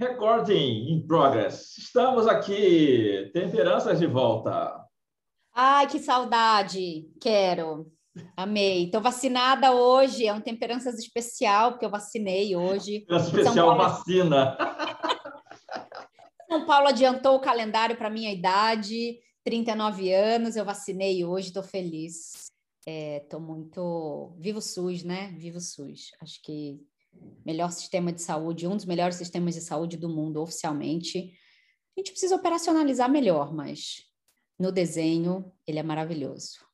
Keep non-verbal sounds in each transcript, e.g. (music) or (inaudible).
Recording in progress. Estamos aqui. Temperanças de volta. Ai, que saudade. Quero. Amei. Estou vacinada hoje. É um temperanças especial, porque eu vacinei hoje. Temperança especial Paulo... vacina. São Paulo adiantou o calendário para minha idade, 39 anos. Eu vacinei hoje, estou feliz. Estou é, muito. Vivo SUS, né? Vivo SUS. Acho que melhor sistema de saúde, um dos melhores sistemas de saúde do mundo oficialmente. A gente precisa operacionalizar melhor, mas no desenho ele é maravilhoso.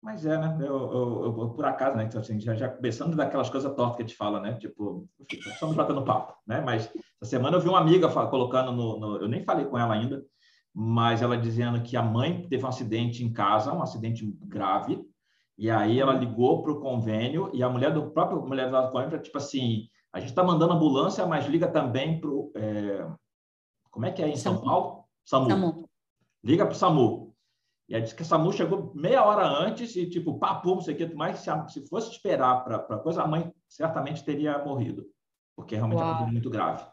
Mas é, né? Eu, eu, eu por acaso, né? Então, assim, já, já começando daquelas coisas tortas que a gente fala, né? Tipo, estamos batendo papo, né? Mas essa semana eu vi uma amiga colocando no, no, Eu nem falei com ela ainda, mas ela dizendo que a mãe teve um acidente em casa, um acidente grave, e aí ela ligou para o convênio e a mulher do próprio mulher do convênio, tipo assim, a gente está mandando ambulância, mas liga também para o. É... Como é que é em São Paulo? SAMU. SAMU. Liga para o SAMU. E aí disse que a SAMU chegou meia hora antes e, tipo, papo, não sei o que, mas se, se fosse esperar para a coisa, a mãe certamente teria morrido, porque realmente Uau. é muito grave.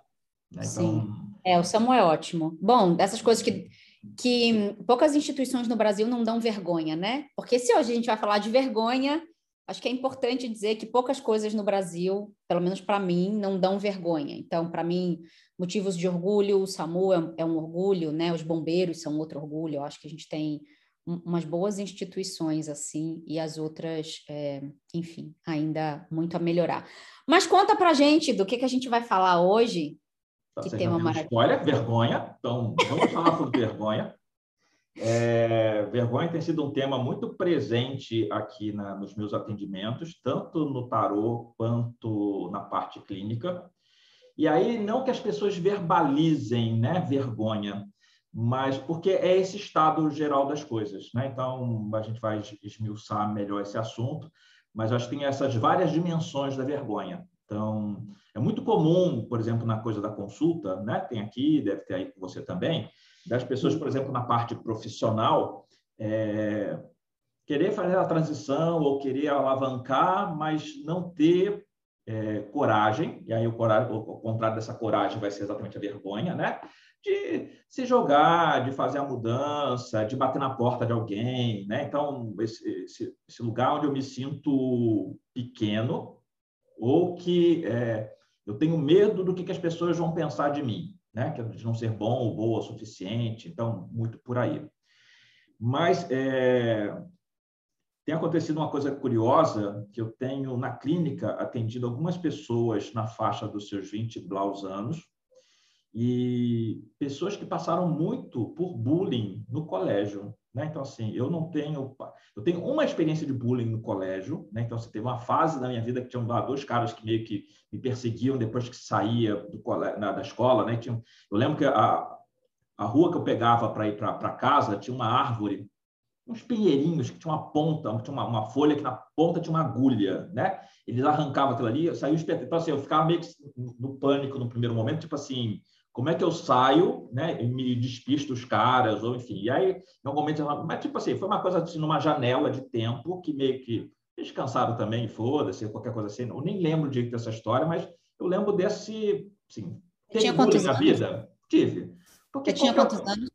Né? Então... Sim. É, o SAMU é ótimo. Bom, dessas coisas que que poucas instituições no Brasil não dão vergonha, né? Porque se hoje a gente vai falar de vergonha, acho que é importante dizer que poucas coisas no Brasil, pelo menos para mim, não dão vergonha. Então, para mim, motivos de orgulho, o SAMU é, é, um orgulho, né? Os bombeiros são outro orgulho. Eu acho que a gente tem umas boas instituições assim e as outras, é, enfim, ainda muito a melhorar. Mas conta para gente do que, que a gente vai falar hoje Tá que tema maravilhoso. Spoiler, vergonha. Então, vamos falar sobre vergonha. É, vergonha tem sido um tema muito presente aqui na, nos meus atendimentos, tanto no tarô quanto na parte clínica. E aí, não que as pessoas verbalizem né, vergonha, mas porque é esse estado geral das coisas. Né? Então, a gente vai esmiuçar melhor esse assunto, mas acho que tem essas várias dimensões da vergonha. Então, é muito comum, por exemplo, na coisa da consulta, né? Tem aqui, deve ter aí com você também, das pessoas, por exemplo, na parte profissional, é, querer fazer a transição ou querer alavancar, mas não ter é, coragem, e aí o, coragem, o, contrário dessa coragem vai ser exatamente a vergonha, né? De se jogar, de fazer a mudança, de bater na porta de alguém, né? Então, esse, esse, esse lugar onde eu me sinto pequeno, ou que é, eu tenho medo do que, que as pessoas vão pensar de mim, né? É de não ser bom ou boa o suficiente, então, muito por aí. Mas é, tem acontecido uma coisa curiosa, que eu tenho na clínica atendido algumas pessoas na faixa dos seus 20 blaus anos, e pessoas que passaram muito por bullying no colégio. Né? Então, assim, eu não tenho. Eu tenho uma experiência de bullying no colégio. Né? Então, você assim, teve uma fase da minha vida que tinham dois caras que meio que me perseguiam depois que saía do colégio, da escola. Né? Tinha, eu lembro que a, a rua que eu pegava para ir para casa tinha uma árvore, uns pinheirinhos que tinha uma ponta, tinha uma, uma, folha que na ponta tinha uma agulha. Né? Eles arrancavam aquilo ali, eu saía Então, assim, eu ficava meio que no pânico no primeiro momento, tipo assim como é que eu saio, né, e me despisto os caras, ou enfim. E aí, em algum momento, mas tipo assim, foi uma coisa assim, numa janela de tempo que meio que eles cansaram também, foda-se, qualquer coisa assim. Eu nem lembro direito dessa história, mas eu lembro desse, assim, tinha quantos anos? vida? Tive. Porque tinha quantos anos?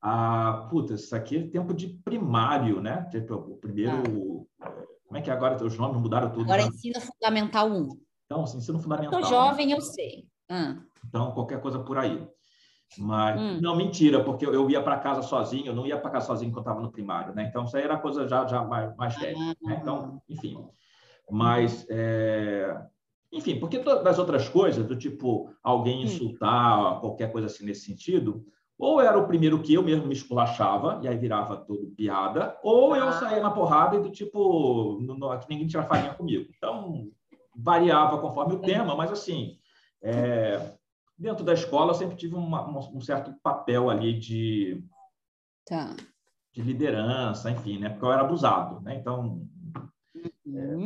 Ah, puta, isso aqui é tempo de primário, né? Tipo, o primeiro. Ah. Como é que é agora os nomes mudaram tudo? Agora né? ensino fundamental 1. Então, ensino fundamental. Eu jovem, eu sei. Ah. Então, qualquer coisa por aí. Mas, hum. não, mentira, porque eu, ia para casa sozinho, eu não ia para casa sozinho quando eu estava no primário, né? Então, isso aí era coisa já, já mais, mais velha. Né? Ah. Então, enfim. Mas, é... enfim, porque todas as outras coisas, do tipo alguém hum. insultar, hum. qualquer coisa assim nesse sentido, ou era o primeiro que eu mesmo me esculachava, e aí virava tudo piada, ou eu ah. saía na porrada e do tipo, no, no, que ninguém tira farinha comigo. Então, variava conforme o tema, mas assim, é, dentro da escola, eu sempre tive uma, um certo papel ali de, tá. de liderança, enfim, né? Porque eu era abusado, né? Então, uhum. é,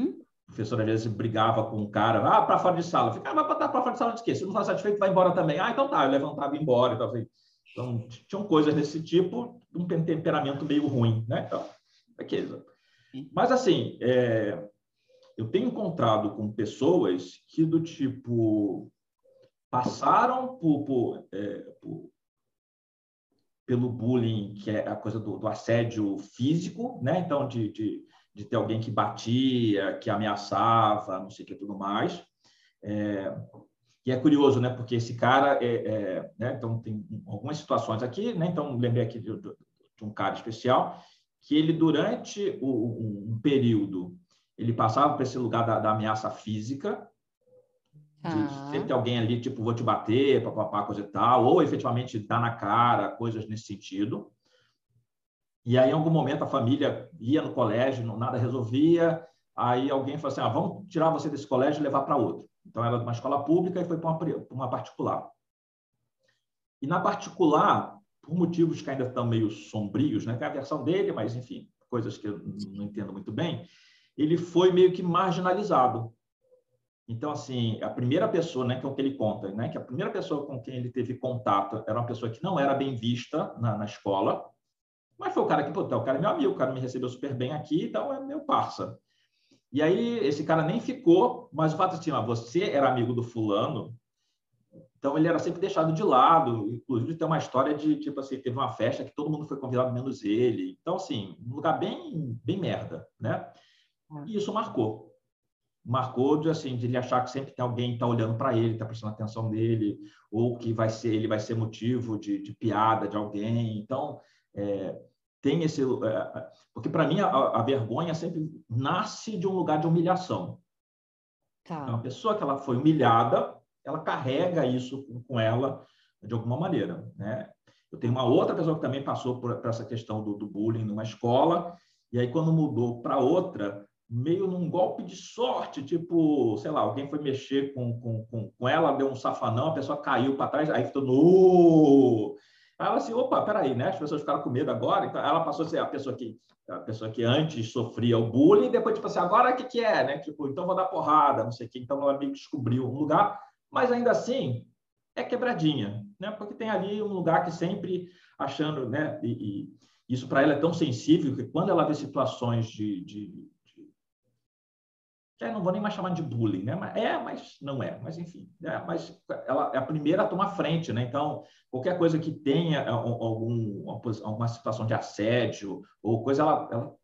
o professor às vezes brigava com um cara, ah, para fora de sala. Ficava, ah, vai para fora de sala de quê? Se não está satisfeito, vai embora também. Ah, então tá. Eu levantava e ia embora. Então, assim, então, tinham coisas desse tipo, um temperamento meio ruim, né? Então, aquilo. Mas, assim, é, eu tenho encontrado com pessoas que do tipo passaram por, por, é, por, pelo bullying, que é a coisa do, do assédio físico, né? Então, de, de, de, ter alguém que batia, que ameaçava, não sei o que tudo mais. É, e é curioso, né? Porque esse cara, é, é, né? então tem algumas situações aqui, né? Então lembrei aqui de, de, um cara especial que ele durante o, um período ele passava por esse lugar da, da ameaça física, de sempre ter alguém ali, tipo, vou te bater, papapá, coisa e tal, ou efetivamente dar na cara, coisas nesse sentido. E aí, em algum momento, a família ia no colégio, nada resolvia, aí alguém falou assim, ah, vamos tirar você desse colégio e levar para outro. Então, era de uma escola pública e foi para uma, uma particular. E na particular, por motivos que ainda estão meio sombrios, né? que é a versão dele, mas, enfim, coisas que eu não entendo muito bem, ele foi meio que marginalizado. Então, assim, a primeira pessoa, né, que é o que ele conta, né, que a primeira pessoa com quem ele teve contato era uma pessoa que não era bem vista na, na escola, mas foi o cara que, pô, tá, o cara é meu amigo, o cara me recebeu super bem aqui, então é meu parça. E aí esse cara nem ficou, mas o fato é assim, ó, você era amigo do fulano, então ele era sempre deixado de lado. Inclusive tem uma história de tipo assim, teve uma festa que todo mundo foi convidado menos ele. Então assim, um lugar bem bem merda, né? E isso marcou. Marcou de assim, de ele achar que sempre tem alguém que está olhando para ele, está prestando atenção nele, ou que vai ser ele vai ser motivo de, de piada de alguém. Então, é, tem esse. É, porque, para mim, a, a, vergonha sempre nasce de um lugar de humilhação. Tá. Então, a pessoa que ela foi humilhada, ela carrega isso com, ela de alguma maneira. Né? Eu tenho uma outra pessoa que também passou por, por essa questão do, do bullying numa escola, e aí, quando mudou para outra, meio num golpe de sorte, tipo, sei lá, alguém foi mexer com, com, com, ela, deu um safanão, a pessoa caiu para trás, aí ficou no Aí ela assim, opa, peraí, né? As pessoas ficaram com medo agora, então ela passou a ser a pessoa que a pessoa que antes sofria o bullying, depois tipo assim, agora o que que é, né? Tipo, então vou dar porrada, não sei o que. Então ela meio que descobriu um lugar, mas ainda assim é quebradinha, né? Porque tem ali um lugar que sempre achando, né? E, e isso para ela é tão sensível que quando ela vê situações de, de que não vou nem mais chamar de bullying, né? É, mas não é, mas enfim, é, mas ela é a primeira a tomar frente, né? Então, qualquer coisa que tenha é, algum, alguma situação de assédio ou coisa, ela, ela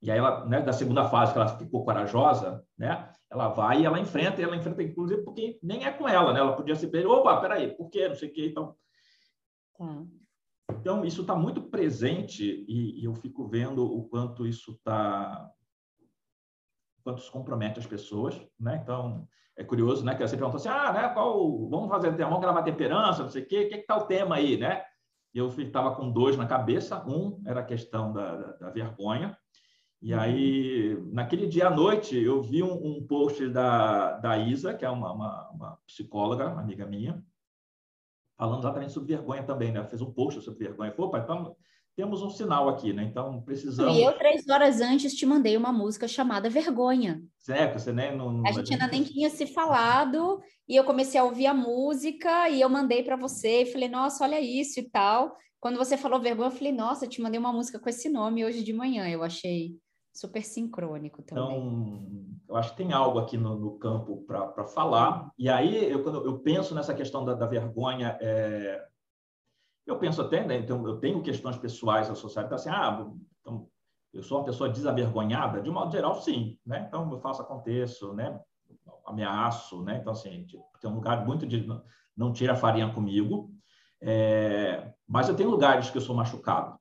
e aí ela, né, da segunda fase que ela ficou corajosa, né? Ela vai e ela enfrenta, e ela enfrenta inclusive porque nem é com ela, né? Ela podia ser, opa, peraí, por quê? Não sei o quê, então. Tá. Então, isso está muito presente e, e eu fico vendo o quanto isso está quanto isso compromete as pessoas, né? Então, é curioso, né? Que você perguntou assim, ah, né? Qual, vamos fazer, vamos gravar temperança, não sei o quê, o que está o tema aí, né? E eu estava com dois na cabeça. Um era a questão da, da, da vergonha. E uhum. aí, naquele dia à noite, eu vi um, um post da, da Isa, que é uma, uma, uma psicóloga, uma amiga minha, falando exatamente sobre vergonha também, né? Fez um post sobre vergonha. Falou, pai, então temos um sinal aqui, né? Então precisamos. E eu, três horas antes, te mandei uma música chamada Vergonha. Certo, você nem. Não, a gente ainda nem tinha se falado, e eu comecei a ouvir a música, e eu mandei para você, e falei, nossa, olha isso e tal. Quando você falou vergonha, eu falei, nossa, eu te mandei uma música com esse nome hoje de manhã. Eu achei super sincrônico também. Então, eu acho que tem algo aqui no, no campo para falar. E aí, eu, quando eu penso nessa questão da, da vergonha, é, eu penso até, né, então, eu tenho questões pessoais associadas, então, assim, ah, então, eu sou uma pessoa desavergonhada? De modo geral, sim, né? Então, eu faço, aconteço, né? Ameaço, né? Então, assim, tem um lugar muito de não, tira farinha comigo, é, mas eu tenho lugares que eu sou machucado,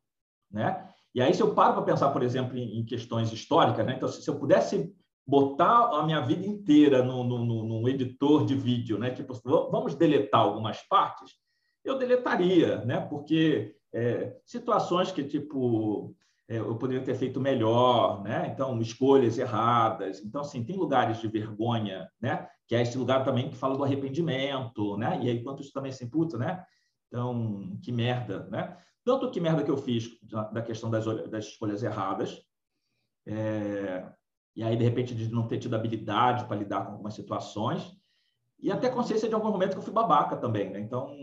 né? E aí, se eu paro para pensar, por exemplo, em, em, questões históricas, né? Então, se, se eu pudesse botar a minha vida inteira no, num editor de vídeo, né? Tipo, vamos deletar algumas partes, eu deletaria, né? Porque é, situações que, tipo, é, eu poderia ter feito melhor, né? Então, escolhas erradas. Então, assim, tem lugares de vergonha, né? Que é esse lugar também que fala do arrependimento, né? E aí, quanto isso também se imputa, né? Então, que merda, né? Tanto que merda que eu fiz da questão das, das escolhas erradas, é, e aí, de repente, de não ter tido habilidade para lidar com algumas situações, e até consciência de algum momento que eu fui babaca também, né? Então,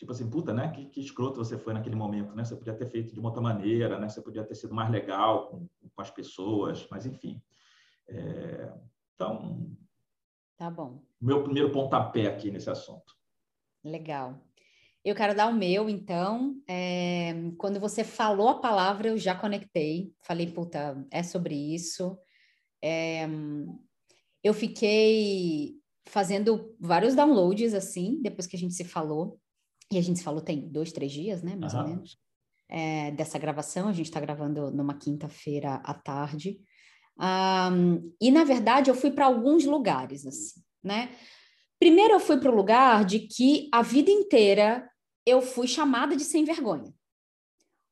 tipo assim, puta, né? Que, que escroto você foi naquele momento, né? Você podia ter feito de uma outra maneira, né? Você podia ter sido mais legal com, com as pessoas, mas enfim. É, então, Tá bom. Meu primeiro pontapé aqui nesse assunto. Legal. Eu quero dar o meu, então. É, quando você falou a palavra, eu já conectei. Falei, puta, é sobre isso. É, eu fiquei fazendo vários downloads, assim, depois que a gente se falou. E a gente se falou tem dois, três dias, né? Mais uhum. ou menos. É, dessa gravação. A gente está gravando numa quinta-feira à tarde. Um, e, na verdade, eu fui para alguns lugares, assim, né? Primeiro, eu fui para o lugar de que a vida inteira eu fui chamada de sem vergonha.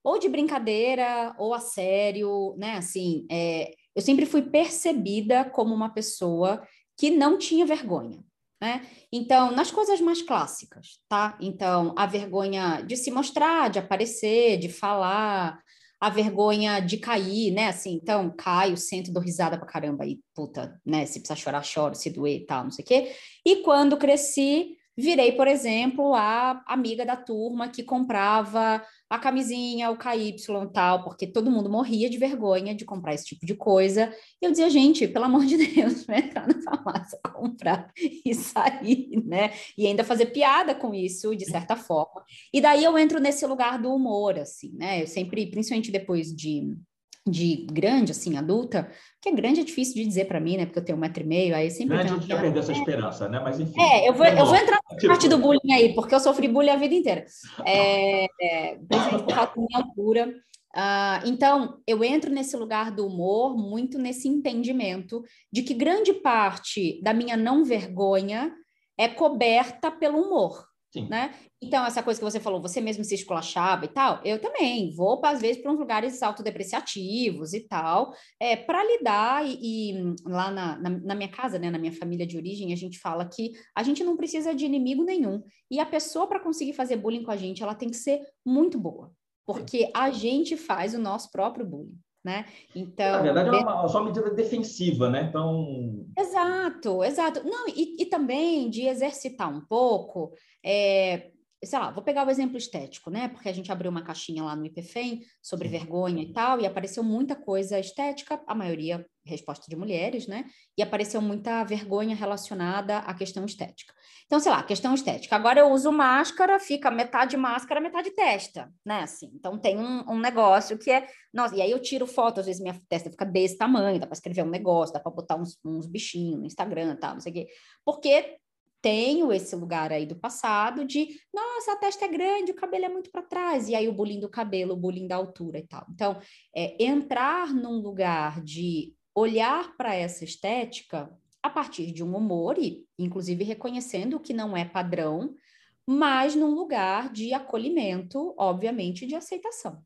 Ou de brincadeira, ou a sério, né? Assim, é, eu sempre fui percebida como uma pessoa que não tinha vergonha. Né? Então, nas coisas mais clássicas, tá? Então, a vergonha de se mostrar, de aparecer, de falar, a vergonha de cair, né? Assim, então, caio, sento, dou risada pra caramba e, puta, né? Se precisar chorar, choro, se doer e tal, não sei o quê. E quando cresci, virei, por exemplo, a amiga da turma que comprava a camisinha, o KY tal, porque todo mundo morria de vergonha de comprar esse tipo de coisa. E eu dizia, gente, pelo amor de Deus, (laughs) vai entrar na farmácia, (laughs) comprar e sair, né? E ainda fazer piada com isso, de certa forma. E daí eu entro nesse lugar do humor, assim, né? Eu sempre, principalmente depois de de grande, assim, adulta, que é grande é difícil de dizer para mim, né? Porque eu tenho um metro e meio, aí sempre. Grande, a gente já perdeu essa esperança, né? Mas enfim. É, eu vou, eu vou entrar na parte do bullying aí, porque eu sofri bullying a vida inteira. É, é, principalmente por causa da minha altura. Uh, então, eu entro nesse lugar do humor, muito nesse entendimento de que grande parte da minha não vergonha é coberta pelo humor. Sim. Né? Então, essa coisa que você falou, você mesmo se esculachava e tal, eu também vou, às vezes, para uns lugares autodepreciativos e tal, é, para lidar. E, e lá na, na, na, minha casa, né, na minha família de origem, a gente fala que a gente não precisa de inimigo nenhum. E a pessoa, para conseguir fazer bullying com a gente, ela tem que ser muito boa, porque a gente faz o nosso próprio bullying né? Então, na verdade, é uma, só uma medida defensiva, né? Então, exato, exato. Não, e, e também de exercitar um pouco, é, sei lá, vou pegar o exemplo estético, né? Porque a gente abriu uma caixinha lá no IPFEM sobre vergonha e tal, e apareceu muita coisa estética, a maioria resposta de mulheres, né? E apareceu muita vergonha relacionada à questão estética. Então, sei lá, questão estética. Agora eu uso máscara, fica metade máscara, metade testa, né? Assim, então tem um, um negócio que é. Nossa, e aí eu tiro foto, às vezes minha testa fica desse tamanho, dá para escrever um negócio, dá para botar uns, uns bichinhos no Instagram tal, não sei o quê. Porque tenho esse lugar aí do passado de, nossa, a testa é grande, o cabelo é muito para trás, e aí o bullying do cabelo, o bullying da altura e tal. Então, é, entrar num lugar de olhar para essa estética a partir de um humor e, inclusive, reconhecendo que não é padrão, mas num lugar de acolhimento, obviamente, de aceitação,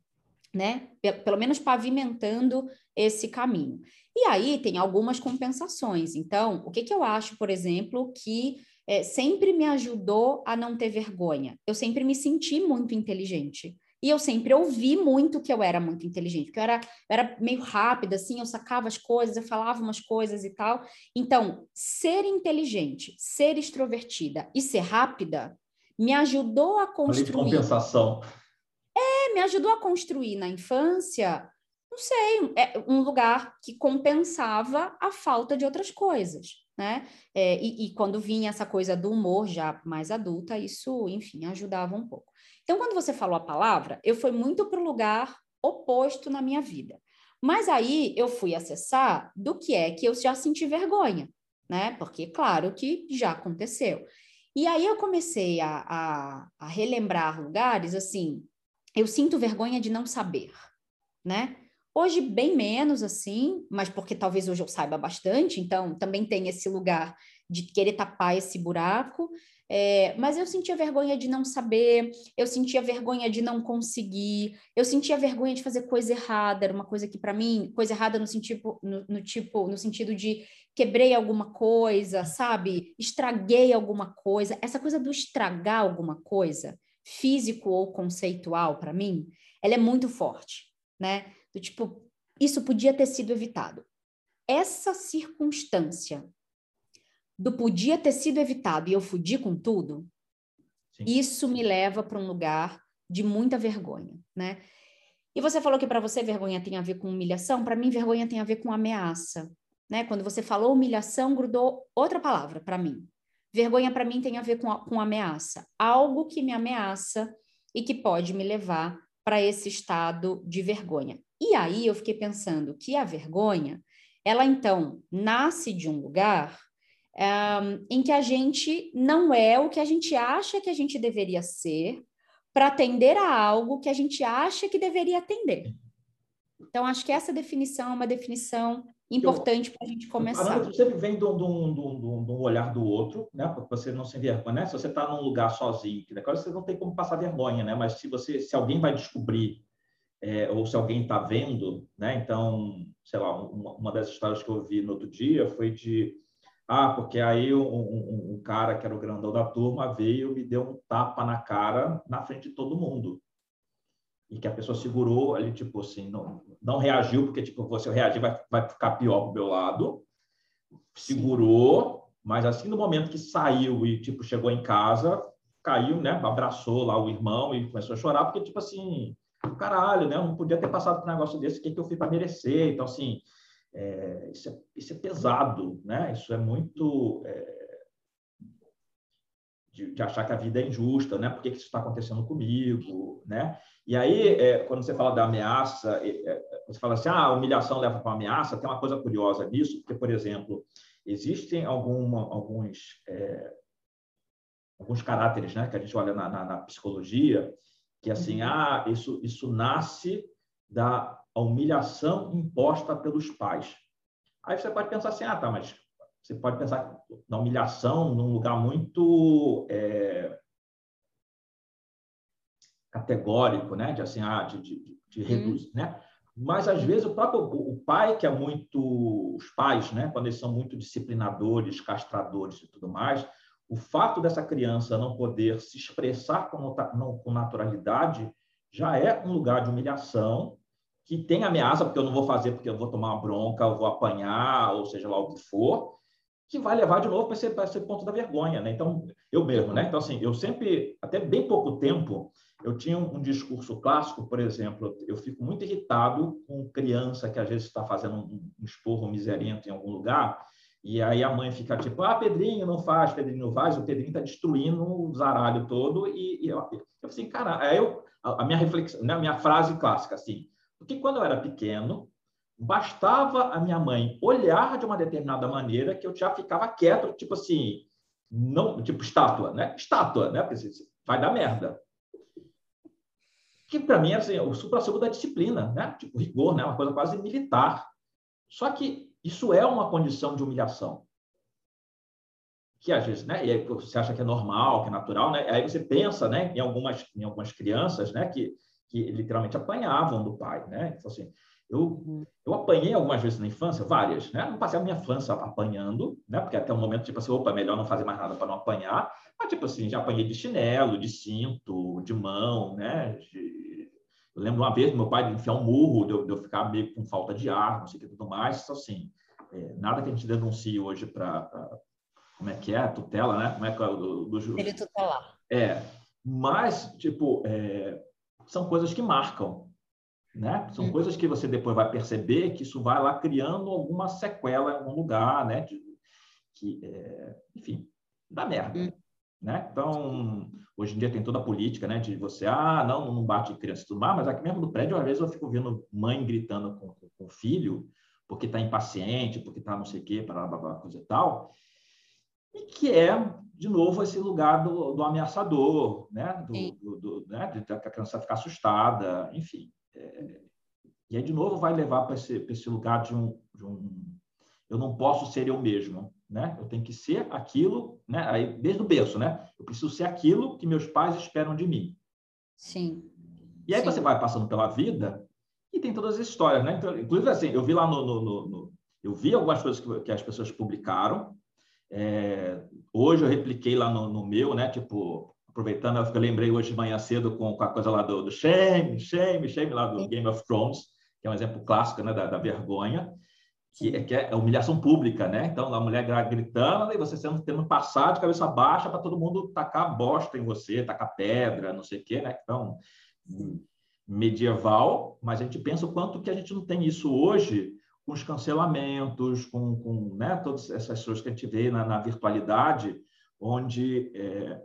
né? Pelo menos pavimentando esse caminho. E aí tem algumas compensações. Então, o que, que eu acho, por exemplo, que é, sempre me ajudou a não ter vergonha? Eu sempre me senti muito inteligente. E eu sempre ouvi muito que eu era muito inteligente, porque eu era, eu era meio rápida, assim, eu sacava as coisas, eu falava umas coisas e tal. Então, ser inteligente, ser extrovertida e ser rápida me ajudou a construir. compensação. É, me ajudou a construir na infância, não sei, é um lugar que compensava a falta de outras coisas. Né? É, e, e quando vinha essa coisa do humor já mais adulta, isso, enfim, ajudava um pouco. Então, quando você falou a palavra, eu fui muito para o lugar oposto na minha vida. Mas aí eu fui acessar do que é que eu já senti vergonha, né? Porque, claro que já aconteceu. E aí eu comecei a, a, a relembrar lugares assim. Eu sinto vergonha de não saber, né? Hoje, bem menos assim, mas porque talvez hoje eu saiba bastante, então também tem esse lugar de querer tapar esse buraco. É, mas eu sentia vergonha de não saber, eu sentia vergonha de não conseguir, eu sentia vergonha de fazer coisa errada, era uma coisa que para mim, coisa errada no sentido, no, no, tipo, no sentido de quebrei alguma coisa, sabe? Estraguei alguma coisa. Essa coisa do estragar alguma coisa, físico ou conceitual para mim, ela é muito forte, né? Do tipo, isso podia ter sido evitado. Essa circunstância do podia ter sido evitado e eu fudi com tudo, Sim. isso me leva para um lugar de muita vergonha, né? E você falou que para você vergonha tem a ver com humilhação, para mim vergonha tem a ver com ameaça, né? Quando você falou humilhação, grudou outra palavra para mim. Vergonha para mim tem a ver com, a, com ameaça, algo que me ameaça e que pode me levar para esse estado de vergonha. E aí eu fiquei pensando que a vergonha, ela então nasce de um lugar um, em que a gente não é o que a gente acha que a gente deveria ser para atender a algo que a gente acha que deveria atender. Então, acho que essa definição é uma definição importante para a gente começar. Você sempre vem de um, olhar do outro, né? Porque você não se envergonha, né? Se você está num lugar sozinho, que você não tem como passar vergonha, né? Mas se você, se alguém vai descobrir é, ou se alguém está vendo, né? Então, sei lá, uma, uma das histórias que eu vi no outro dia foi de ah, porque aí um, um, um, cara que era o grandão da turma veio e me deu um tapa na cara na frente de todo mundo. E que a pessoa segurou ali, tipo assim, não, não reagiu, porque, tipo, se eu reagir vai, vai ficar pior pro meu lado. Segurou, mas assim, no momento que saiu e, tipo, chegou em casa, caiu, né? Abraçou lá o irmão e começou a chorar, porque, tipo assim, caralho, né? Eu não podia ter passado por um negócio desse, o que, que eu fiz para merecer? Então, assim, é, isso, é, isso, é, pesado, né? Isso é muito é, de, de, achar que a vida é injusta, né? Por que, que isso está acontecendo comigo, né? E aí, é, quando você fala da ameaça, é, é, você fala assim, ah, a humilhação leva para ameaça. Tem uma coisa curiosa nisso, porque, por exemplo, existem alguma, alguns alguns caráteres, né? Que a gente olha na, na, na psicologia, que assim, uhum. ah, isso isso nasce da humilhação imposta pelos pais. Aí você pode pensar assim, ah, tá, mas você pode pensar na humilhação num lugar muito é, categórico, né? De assim, ah, de, de, de reduzir, hum. né? Mas às vezes o próprio o pai que é muito os pais, né? Quando eles são muito disciplinadores, castradores e tudo mais, o fato dessa criança não poder se expressar com, com naturalidade já é um lugar de humilhação que tem ameaça, porque eu não vou fazer, porque eu vou tomar uma bronca, eu vou apanhar, ou seja lá o que for, que vai levar de novo para esse, esse ponto da vergonha, né? Então, eu mesmo, né? Então, assim, eu sempre, até bem pouco tempo, eu tinha um, um discurso clássico, por exemplo, eu fico muito irritado com criança que às vezes está fazendo um, um esporro miserento em algum lugar, e aí a mãe fica tipo, ah, Pedrinho não faz, Pedrinho não faz, o Pedrinho está destruindo o zaralho todo, e, e eu, eu assim, cara, aí eu, a, a minha reflexão, né, a minha frase clássica, assim, porque quando eu era pequeno, bastava a minha mãe olhar de uma determinada maneira que eu já ficava quieto, tipo assim, não, tipo estátua, né? Estátua, né? Porque vai dar merda. Que para mim é assim, o supra-sumo da disciplina, né? Tipo rigor, né? Uma coisa quase militar. Só que isso é uma condição de humilhação. Que às vezes, né? E aí você acha que é normal, que é natural, né? Aí você pensa, né? Em algumas, em algumas crianças, né? Que que literalmente apanhavam do pai, né? Então, assim, eu, uhum. eu apanhei algumas vezes na infância, várias, né? Não passei a minha infância apanhando, né? Porque até um momento, tipo assim, opa, é melhor não fazer mais nada para não apanhar. Mas, tipo assim, já apanhei de chinelo, de cinto, de mão, né? De... Eu lembro uma vez meu pai enfiar um murro, de eu, de eu, ficar meio com falta de ar, não sei o que tudo mais. Então, assim, é, nada que a gente denuncie hoje para... Como é que é? Tutela, né? Como é que é do, do... Ele tutelar. É, mas, tipo, é, são coisas que marcam, né? São hum. coisas que você depois vai perceber que isso vai lá criando alguma sequela em algum lugar, né? De, que, é, enfim, dá merda, hum. Né? Então, hoje em dia tem toda a política, né? De você, ah, não, não bate criança e tudo mais, mas aqui mesmo no prédio, às vezes eu fico vendo mãe gritando com, com, filho porque está impaciente, porque está não sei o quê, para coisa e tal, e que é de novo, esse lugar do, do ameaçador, né? Do, do, do né? De, a criança ficar assustada, enfim. É, e aí, de novo, vai levar para esse, esse lugar de um, de um... Eu não posso ser eu mesmo, né? Eu tenho que ser aquilo, né? Aí, desde o berço, né? Eu preciso ser aquilo que meus pais esperam de mim. Sim. E aí Sim. você vai passando pela vida e tem todas as histórias, né? Então, inclusive, assim, eu vi lá no, no, no, no eu vi algumas coisas que, que as pessoas publicaram, é, hoje eu repliquei lá no, meu, né? Tipo, aproveitando, eu lembrei hoje de manhã cedo com, com a coisa lá do, do shame, shame, shame, lá do Game of Thrones, que é um exemplo clássico né, da, da vergonha, que é, que é humilhação pública, né? Então, a mulher gritando e você sendo tendo passar de cabeça baixa para todo mundo tacar bosta em você, tacar pedra, não sei o quê, né? Então, medieval, mas a gente pensa o quanto que a gente não tem isso hoje com os cancelamentos, com, com né, todas essas coisas que a gente vê na, na virtualidade, onde é,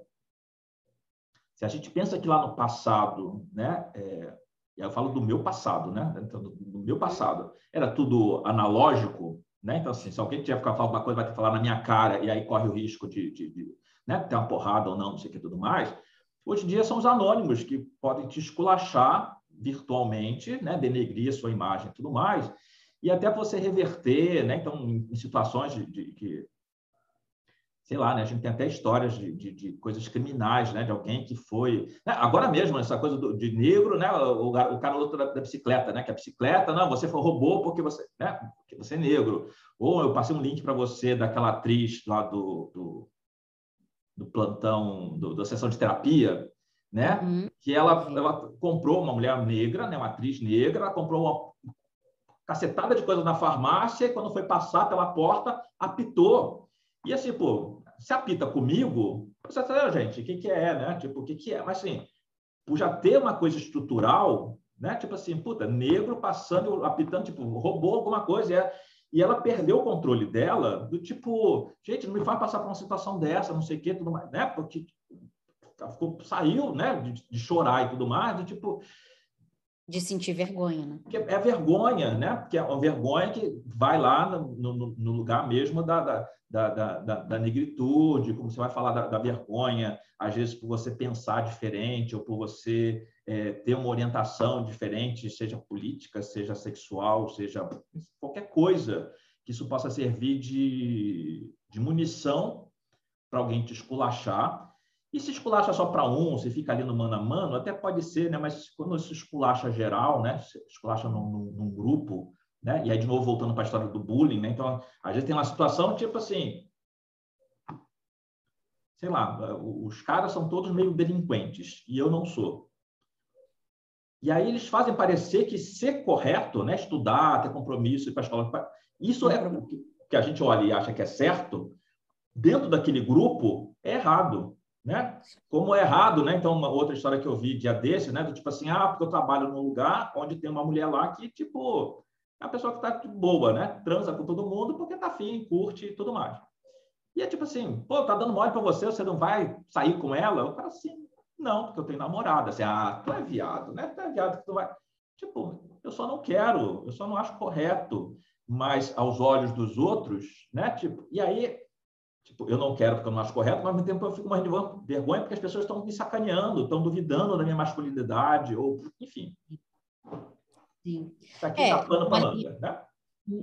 se a gente pensa que lá no passado, né, é, eu falo do meu passado, né, então, do, do meu passado, era tudo analógico, né, então assim, se alguém tiver ficar falando uma coisa, vai que falar na minha cara e aí corre o risco de, de, de né, ter uma porrada ou não, não sei o que tudo mais. Hoje em dia são os anônimos que podem te esculachar virtualmente, né, denegrir a sua imagem e tudo mais, e até você reverter, né, então, em, situações de, de, de, sei lá, né, a gente tem até histórias de, de, de coisas criminais, né, de alguém que foi, né, agora mesmo, essa coisa do, de negro, né, o, o cara da, da, bicicleta, né, que a bicicleta, não, você foi roubou porque você, né, porque você é negro, ou eu passei um link para você daquela atriz lá do, do do plantão, do, da sessão de terapia, né? Uhum. Que ela, ela comprou uma mulher negra, né? Uma atriz negra, ela comprou uma cacetada de coisas na farmácia e quando foi passar pela porta, apitou. E assim, pô, se apita comigo, você fala, gente, o que, que é, né? Tipo, o que, que é? Mas assim, por já ter uma coisa estrutural, né? Tipo assim, puta, negro passando, apitando, tipo, roubou alguma coisa, é, e ela perdeu o controle dela, do tipo, gente, não me faz passar por uma situação dessa, não sei o quê, tudo mais, né? Porque ficou, saiu, né, de, de chorar e tudo mais, do tipo, de sentir vergonha, né? É vergonha, né? Porque é uma vergonha que vai lá no, no, no lugar mesmo da, da, da, da, da negritude, como você vai falar da, da, vergonha, às vezes por você pensar diferente ou por você é, ter uma orientação diferente, seja política, seja sexual, seja qualquer coisa que isso possa servir de, de munição para alguém te esculachar. E se esculacha só para um, se fica ali no mano a mano, até pode ser, né? mas quando se esculacha geral, né? se esculacha num, num, num grupo, né? E aí, de novo, voltando para a história do bullying, né? Então, a gente tem uma situação tipo assim, sei lá, os caras são todos meio delinquentes e eu não sou. E aí eles fazem parecer que ser correto, né, estudar, ter compromisso, ir para a escola, isso é o que a gente olha e acha que é certo, dentro daquele grupo é errado, né? Como é errado, né? Então, uma outra história que eu vi dia desse, né, do tipo assim, ah, porque eu trabalho num lugar onde tem uma mulher lá que, tipo, é pessoa que está boa, né? Transa com todo mundo porque tá afim, curte e tudo mais. E é tipo assim, pô, tá dando mole para você, você não vai sair com ela? Eu falo assim, não, porque eu tenho namorada. Assim, ah, tu é viado, né? Tu é viado que tu vai. Tipo, eu só não quero, eu só não acho correto. Mas aos olhos dos outros, né? Tipo, e aí, tipo, eu não quero porque eu não acho correto, mas ao mesmo tempo eu fico mais vergonha porque as pessoas estão me sacaneando, estão duvidando da minha masculinidade, ou enfim. Sim. Isso aqui é, tá pano para manga, né?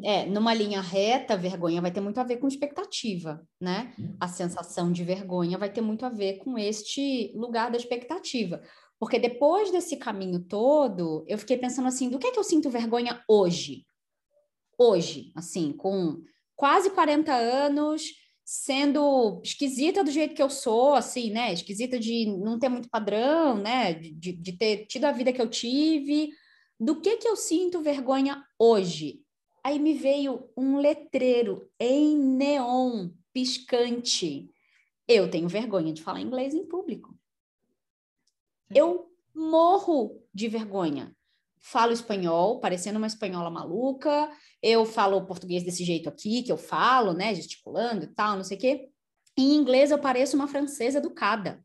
É, numa linha reta, vergonha vai ter muito a ver com expectativa, né? Hum. A sensação de vergonha vai ter muito a ver com este lugar da expectativa. Porque depois desse caminho todo, eu fiquei pensando assim, do que é que eu sinto vergonha hoje? Hoje, assim, com quase 40 anos, sendo esquisita do jeito que eu sou, assim, né? Esquisita de não ter muito padrão, né? De, de ter tido a vida que eu tive, do que que eu sinto vergonha hoje? Aí me veio um letreiro em neon piscante. Eu tenho vergonha de falar inglês em público. Eu morro de vergonha. Falo espanhol, parecendo uma espanhola maluca. Eu falo português desse jeito aqui, que eu falo, né, gesticulando e tal, não sei o quê. Em inglês eu pareço uma francesa educada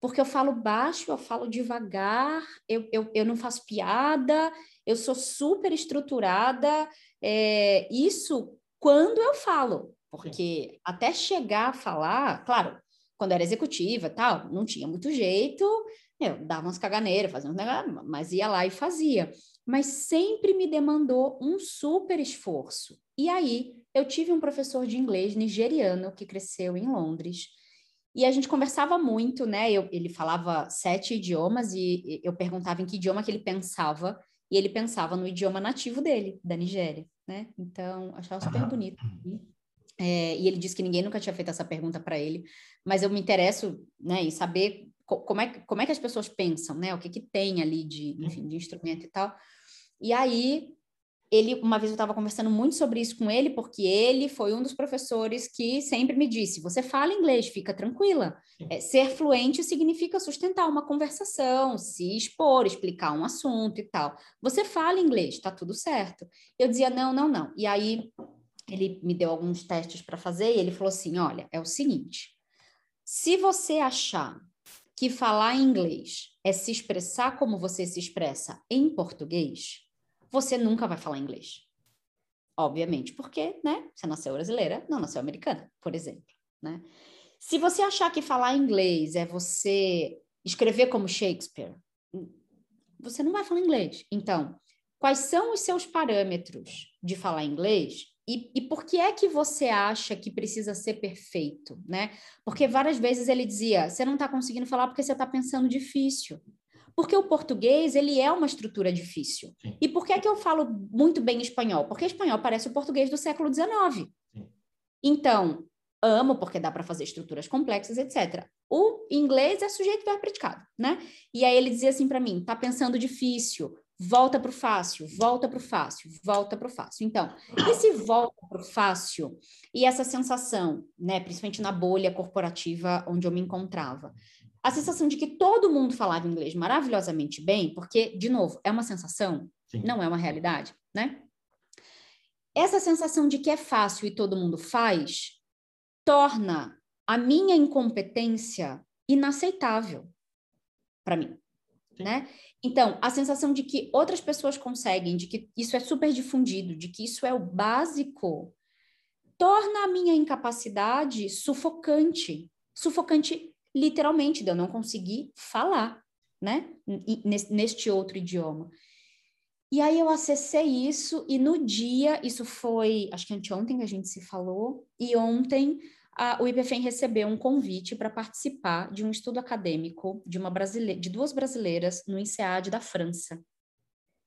porque eu falo baixo, eu falo devagar, eu, eu, eu não faço piada, eu sou super estruturada. É, isso quando eu falo, porque Sim. até chegar a falar, claro, quando era executiva tal, não tinha muito jeito, eu dava umas caganeiras, fazia uns negócios, mas ia lá e fazia. Mas sempre me demandou um super esforço. E aí, eu tive um professor de inglês nigeriano que cresceu em Londres, e a gente conversava muito, né? Eu, ele falava sete idiomas e eu perguntava em que idioma que ele pensava, e ele pensava no idioma nativo dele, da Nigéria, né? Então, achava super bonito. É, e ele disse que ninguém nunca tinha feito essa pergunta para ele, mas eu me interesso, né, em saber co como é, como é que as pessoas pensam, né? O que que tem ali de, enfim, de instrumento e tal. E aí ele uma vez eu estava conversando muito sobre isso com ele, porque ele foi um dos professores que sempre me disse: você fala inglês, fica tranquila. É, ser fluente significa sustentar uma conversação, se expor, explicar um assunto e tal. Você fala inglês, está tudo certo. Eu dizia: não, não, não. E aí ele me deu alguns testes para fazer e ele falou assim: olha, é o seguinte, se você achar que falar inglês é se expressar como você se expressa em português você nunca vai falar inglês. Obviamente, porque, né? Você nasceu brasileira, não nasceu americana, por exemplo, né? Se você achar que falar inglês é você escrever como Shakespeare, você não vai falar inglês. Então, quais são os seus parâmetros de falar inglês e, e, por que é que você acha que precisa ser perfeito, né? Porque várias vezes ele dizia, você não está conseguindo falar porque você está pensando difícil. Porque o português, ele é uma estrutura difícil. Sim. E por que é que eu falo muito bem espanhol? Porque espanhol parece o português do século XIX. Sim. Então, amo porque dá para fazer estruturas complexas, etc. O inglês é sujeito verbo predicado, né? E aí ele dizia assim para mim, tá pensando difícil, volta para o fácil, volta para o fácil, volta para o fácil. Então, esse volta para o fácil e essa sensação, né, principalmente na bolha corporativa onde eu me encontrava, a sensação de que todo mundo falava inglês maravilhosamente bem, porque, de novo, é uma sensação, Sim. não é uma realidade, né? Essa sensação de que é fácil e todo mundo faz torna a minha incompetência inaceitável para mim, Sim. né? Então, a sensação de que outras pessoas conseguem, de que isso é super difundido, de que isso é o básico, torna a minha incapacidade sufocante, sufocante literalmente, de eu não conseguir falar, né? Neste outro idioma. E aí eu acessei isso, e no dia, isso foi, acho que anteontem que a gente se falou, e ontem a, o IPFEM recebeu um convite para participar de um estudo acadêmico de, uma de duas brasileiras no INSEAD da França.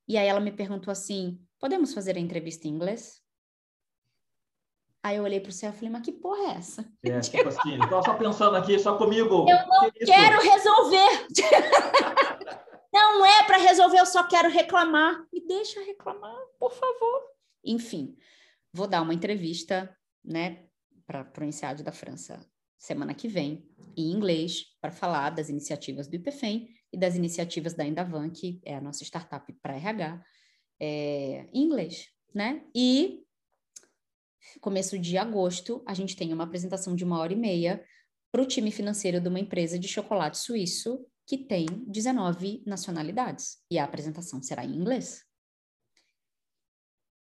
E aí ela me perguntou assim: podemos fazer a entrevista em inglês? Aí eu olhei pro céu e falei, mas que porra é essa? É, (laughs) tipo assim, tô só pensando aqui, só comigo. Eu não que quero isso? resolver. (laughs) não é para resolver, eu só quero reclamar. Me deixa reclamar, por favor. Enfim, vou dar uma entrevista, né, para o INSEAD da França semana que vem, em inglês, para falar das iniciativas do IPFEM e das iniciativas da Endavan, que é a nossa startup para RH, é, em inglês, né? E começo de agosto, a gente tem uma apresentação de uma hora e meia para o time financeiro de uma empresa de chocolate suíço que tem 19 nacionalidades. E a apresentação será em inglês.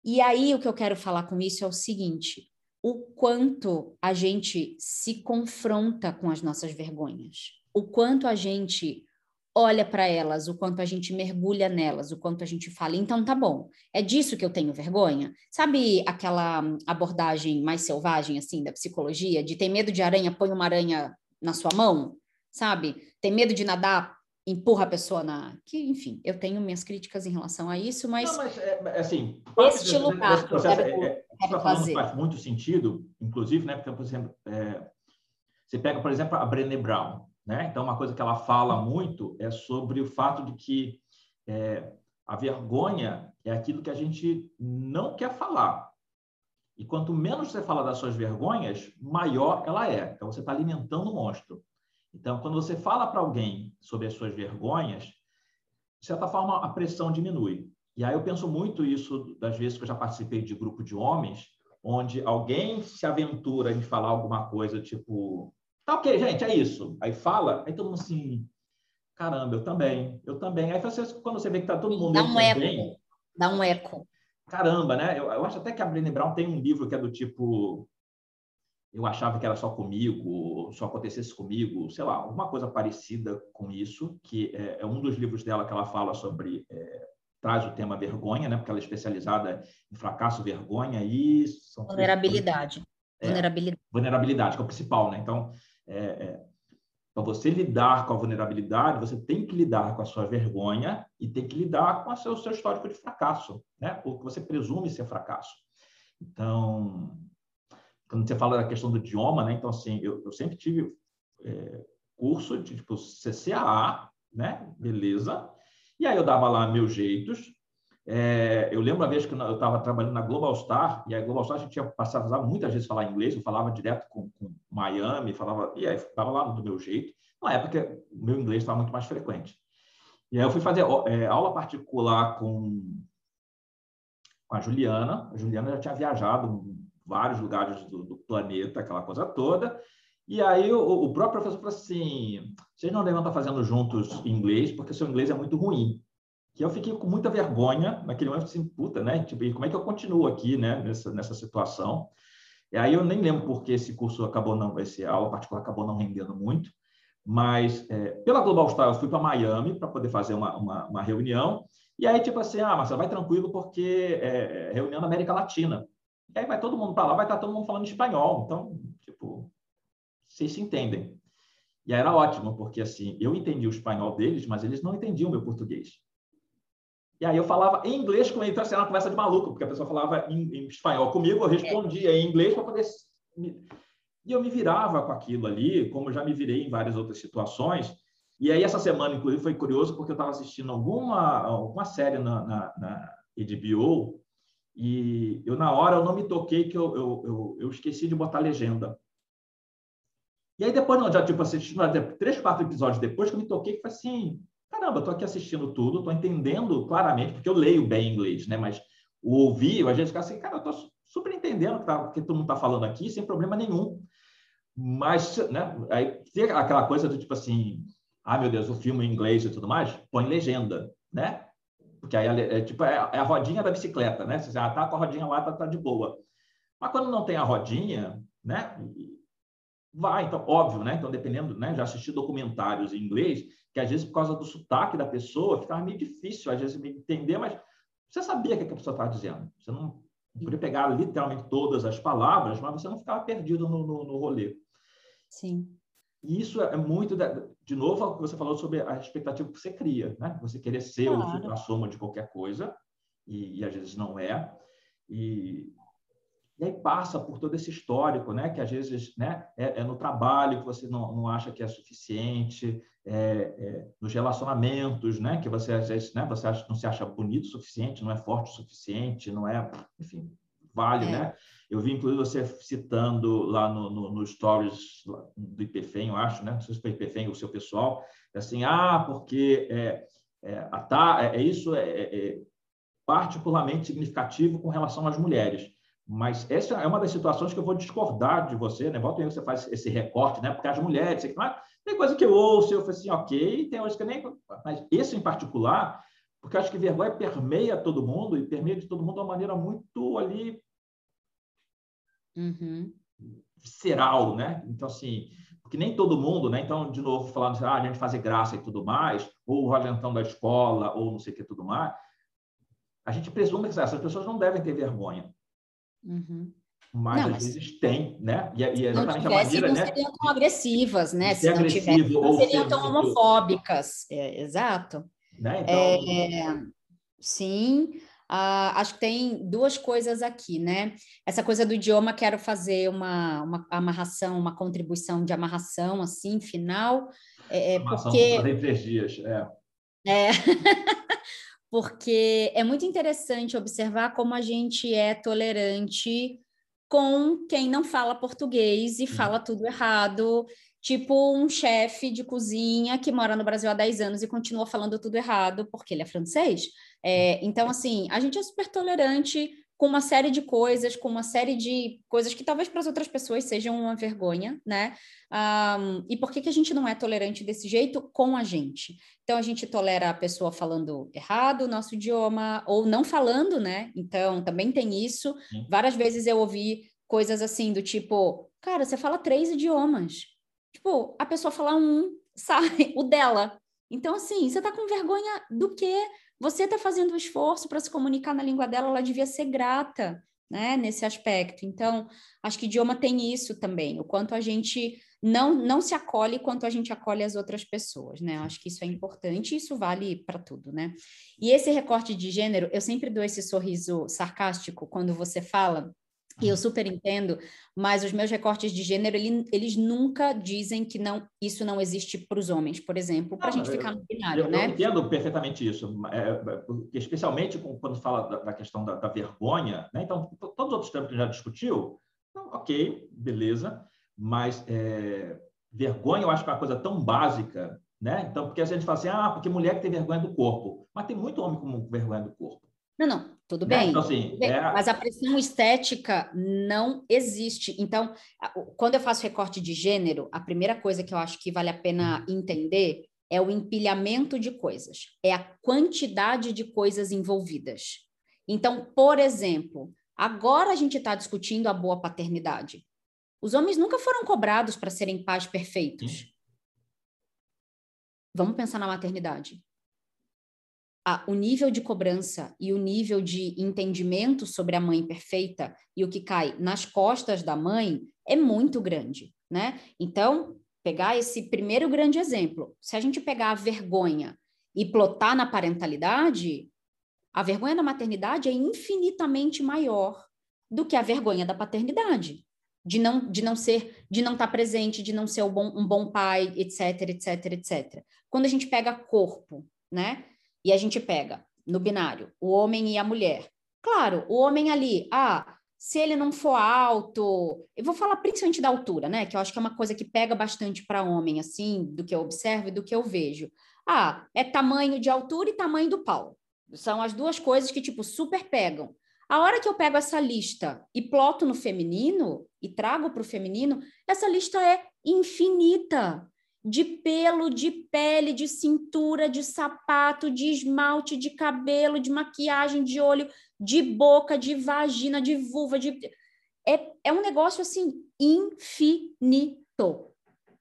E aí, o que eu quero falar com isso é o seguinte: o quanto a gente se confronta com as nossas vergonhas, o quanto a gente olha para elas, o quanto a gente mergulha nelas, o quanto a gente fala, então tá bom, é disso que eu tenho vergonha? Sabe aquela abordagem mais selvagem, assim, da psicologia, de tem medo de aranha, põe uma aranha na sua mão, sabe? Tem medo de nadar, empurra a pessoa na. Que, enfim, eu tenho minhas críticas em relação a isso, mas. Não, mas é, é assim. Este lugar que eu quero, é, é, quero fazer. Faz muito sentido, inclusive, né? Porque, por exemplo, é, você pega, por exemplo, a Brené Brown, né? Então, uma coisa que ela fala muito é sobre o fato de que é, a vergonha é aquilo que a gente não quer falar. E quanto menos você fala das suas vergonhas, maior ela é. Então, você está alimentando o monstro. Então, quando você fala para alguém sobre as suas vergonhas, de certa forma, a pressão diminui. E aí eu penso muito isso das vezes que eu já participei de grupo de homens, onde alguém se aventura em falar alguma coisa tipo Tá ok, gente, é isso. Aí fala, aí todo mundo assim, caramba, eu também, eu também. Aí você, quando você vê que tá todo mundo Dá um eco. Dá um eco. Caramba, né? Eu, eu acho até que a Brené Brown tem um livro que é do tipo eu achava que era só comigo, só acontecesse comigo, sei lá, alguma coisa parecida com isso, que é, é um dos livros dela que ela fala sobre, é, traz o tema vergonha, né? Porque ela é especializada em fracasso, vergonha e... Vulnerabilidade. É, vulnerabilidade. Vulnerabilidade, que é o principal, né? Então, é, é, para você lidar com a vulnerabilidade, você tem que lidar com a sua vergonha e tem que lidar com o seu, seu histórico de fracasso, né? O que você presume ser fracasso. Então, quando você fala da questão do idioma, né? Então, assim, eu, eu sempre tive é, curso de tipo CCAA, né? Beleza. E aí eu dava lá meus jeitos. É, eu lembro uma vez que eu estava trabalhando na Global Star, e a Global Star a gente tinha passado muitas vezes falar inglês, eu falava direto com, com Miami, falava, e aí estava lá do meu jeito. Na época, o meu inglês estava muito mais frequente. E aí eu fui fazer é, aula particular com, com a Juliana. A Juliana já tinha viajado em vários lugares do, do planeta, aquela coisa toda. E aí o, o, próprio professor falou assim: vocês não devem estar fazendo juntos inglês, porque seu inglês é muito ruim. Que eu fiquei com muita vergonha naquele momento, assim, puta, né? Tipo, como é que eu continuo aqui, né? Nessa, nessa situação. E aí eu nem lembro porque esse curso acabou não, esse aula particular acabou não rendendo muito. Mas é, pela Global Star eu fui para Miami para poder fazer uma, uma, uma, reunião. E aí, tipo assim, ah, Marcelo, vai tranquilo porque é, é reunião da América Latina. E aí vai todo mundo para lá, vai estar todo mundo falando espanhol. Então, tipo, vocês se entendem. E aí era ótimo, porque assim, eu entendi o espanhol deles, mas eles não entendiam o meu português. E aí eu falava em inglês com ele, então assim, era uma conversa de maluco, porque a pessoa falava em, em espanhol comigo, eu respondia em inglês para poder e eu me virava com aquilo ali, como já me virei em várias outras situações. E aí, essa semana, inclusive, foi curioso, porque eu estava assistindo alguma, alguma série na, na, na HBO e eu, na hora, eu não me toquei que eu, eu, eu, eu esqueci de botar legenda. E aí, depois, não, já tipo, assistindo três, quatro episódios depois, que eu me toquei, que foi assim: caramba, estou aqui assistindo tudo, estou entendendo claramente, porque eu leio bem inglês, né? Mas o ouvir, a gente fica assim, cara, eu estou super entendendo o que, tá, que todo mundo está falando aqui, sem problema nenhum. Mas, né, aí tem aquela coisa do tipo assim, ah, meu Deus, o filme em inglês e tudo mais, põe legenda, né? Porque aí é, é tipo, é, é, a rodinha da bicicleta, né? Você já tá com a rodinha lá, tá, tá de boa. Mas quando não tem a rodinha, né? Vai, então, óbvio, né? Então, dependendo, né? Já assisti documentários em inglês, que às vezes, por causa do sotaque da pessoa, ficava meio difícil, às vezes, me entender, mas você sabia o que a pessoa estava dizendo. Você não, não podia pegar literalmente todas as palavras, mas você não ficava perdido no, no, no rolê. Sim. E isso é muito, de novo, o que você falou sobre a expectativa que você cria, né? Você querer ser claro. a soma de qualquer coisa, e, e, às vezes não é. E, e aí passa por todo esse histórico, né? Que às vezes né, é, é no trabalho que você não, não acha que é suficiente, é, é, nos relacionamentos, né? Que você às vezes né, você acha, não se acha bonito o suficiente, não é forte o suficiente, não é, enfim, vale, é. né? Eu vi, inclusive, você citando lá no, no, no stories do IPFEM, eu acho, né? Não sei se foi IPFEM ou o seu pessoal, assim, ah, porque é, é, a, tá, é, é isso é, é, é, particularmente significativo com relação às mulheres. Mas essa é uma das situações que eu vou discordar de você, né? Volta aí você faz esse recorte, né? Porque as mulheres, você, ah, tem coisa que eu ouço, eu falo assim, ok, tem coisa que nem. Mas esse em particular, porque acho que vergonha permeia todo mundo e permeia de todo mundo de uma maneira muito ali uhum. visceral, né? Então, assim, porque nem todo mundo, né? Então, de novo, falando assim, ah, a gente fazer graça e tudo mais, ou o valentão da escola, ou não sei o que tudo mais, a gente presume que essas pessoas não devem ter vergonha. Uhum. Mas, não, às vezes tem, né? E, é, e é exatamente a maneira, não né? seriam tão agressivas, né? Se não tivessem, não seriam tão homofóbicas. É, exato. Né? Então... É, sim, Uh, acho que tem duas coisas aqui, né? Essa coisa do idioma, quero fazer uma, uma amarração, uma contribuição de amarração, assim, final. É, é porque... Fazer três dias, é. É, (laughs) porque é muito interessante observar como a gente é tolerante com quem não fala português e fala tudo errado, tipo um chefe de cozinha que mora no Brasil há 10 anos e continua falando tudo errado porque ele é francês. É, então, assim, a gente é super tolerante com uma série de coisas, com uma série de coisas que talvez para as outras pessoas sejam uma vergonha, né? Um, e por que, que a gente não é tolerante desse jeito com a gente? Então, a gente tolera a pessoa falando errado o nosso idioma, ou não falando, né? Então, também tem isso. Várias vezes eu ouvi coisas assim, do tipo, cara, você fala três idiomas. Tipo, a pessoa fala um, (laughs) sabe? O dela. Então, assim, você tá com vergonha do quê? Você está fazendo o um esforço para se comunicar na língua dela, ela devia ser grata, né, nesse aspecto. Então, acho que idioma tem isso também, o quanto a gente não, não se acolhe quanto a gente acolhe as outras pessoas, né? Acho que isso é importante e isso vale para tudo, né? E esse recorte de gênero, eu sempre dou esse sorriso sarcástico quando você fala E eu super entendo, mas os meus recortes de gênero, ele, eles nunca dizem que não isso não existe para os homens, por exemplo, para a gente ficar no binário, eu, né? Eu entendo perfeitamente isso, é, especialmente quando fala da, da questão da, da, vergonha, né? Então, todos os outros temas que a gente já discutiu, então, ok, beleza, mas é, vergonha eu acho que é uma coisa tão básica, né? Então, porque a gente fala assim, ah, porque mulher que tem vergonha do corpo, mas tem muito homem com vergonha do corpo. Não, não, tudo né? bem. Então, assim, é... Mas a pressão estética não existe. Então, quando eu faço recorte de gênero, a primeira coisa que eu acho que vale a pena entender é o empilhamento de coisas, é a quantidade de coisas envolvidas. Então, por exemplo, agora a gente está discutindo a boa paternidade. Os homens nunca foram cobrados para serem pais perfeitos. Vamos pensar na maternidade a, o nível de cobrança e o nível de entendimento sobre a mãe perfeita e o que cai nas costas da mãe é muito grande, né? Então, pegar esse primeiro grande exemplo, se a gente pegar a vergonha e plotar na parentalidade, a vergonha da maternidade é infinitamente maior do que a vergonha da paternidade, de não de não ser, de não estar presente, de não ser um bom, um bom pai, etc, etc, etc. Quando a gente pega corpo, né? E a gente pega no binário o homem e a mulher. Claro, o homem ali, ah, se ele não for alto, eu vou falar principalmente da altura, né? Que eu acho que é uma coisa que pega bastante para homem, assim, do que eu observo e do que eu vejo. Ah, é tamanho de altura e tamanho do pau. São as duas coisas que, tipo, super pegam. A hora que eu pego essa lista e ploto no feminino e trago para o feminino, essa lista é infinita de pelo, de pele, de cintura, de sapato, de esmalte, de cabelo, de maquiagem, de olho, de boca, de vagina, de vulva, de é, é um negócio assim infinito,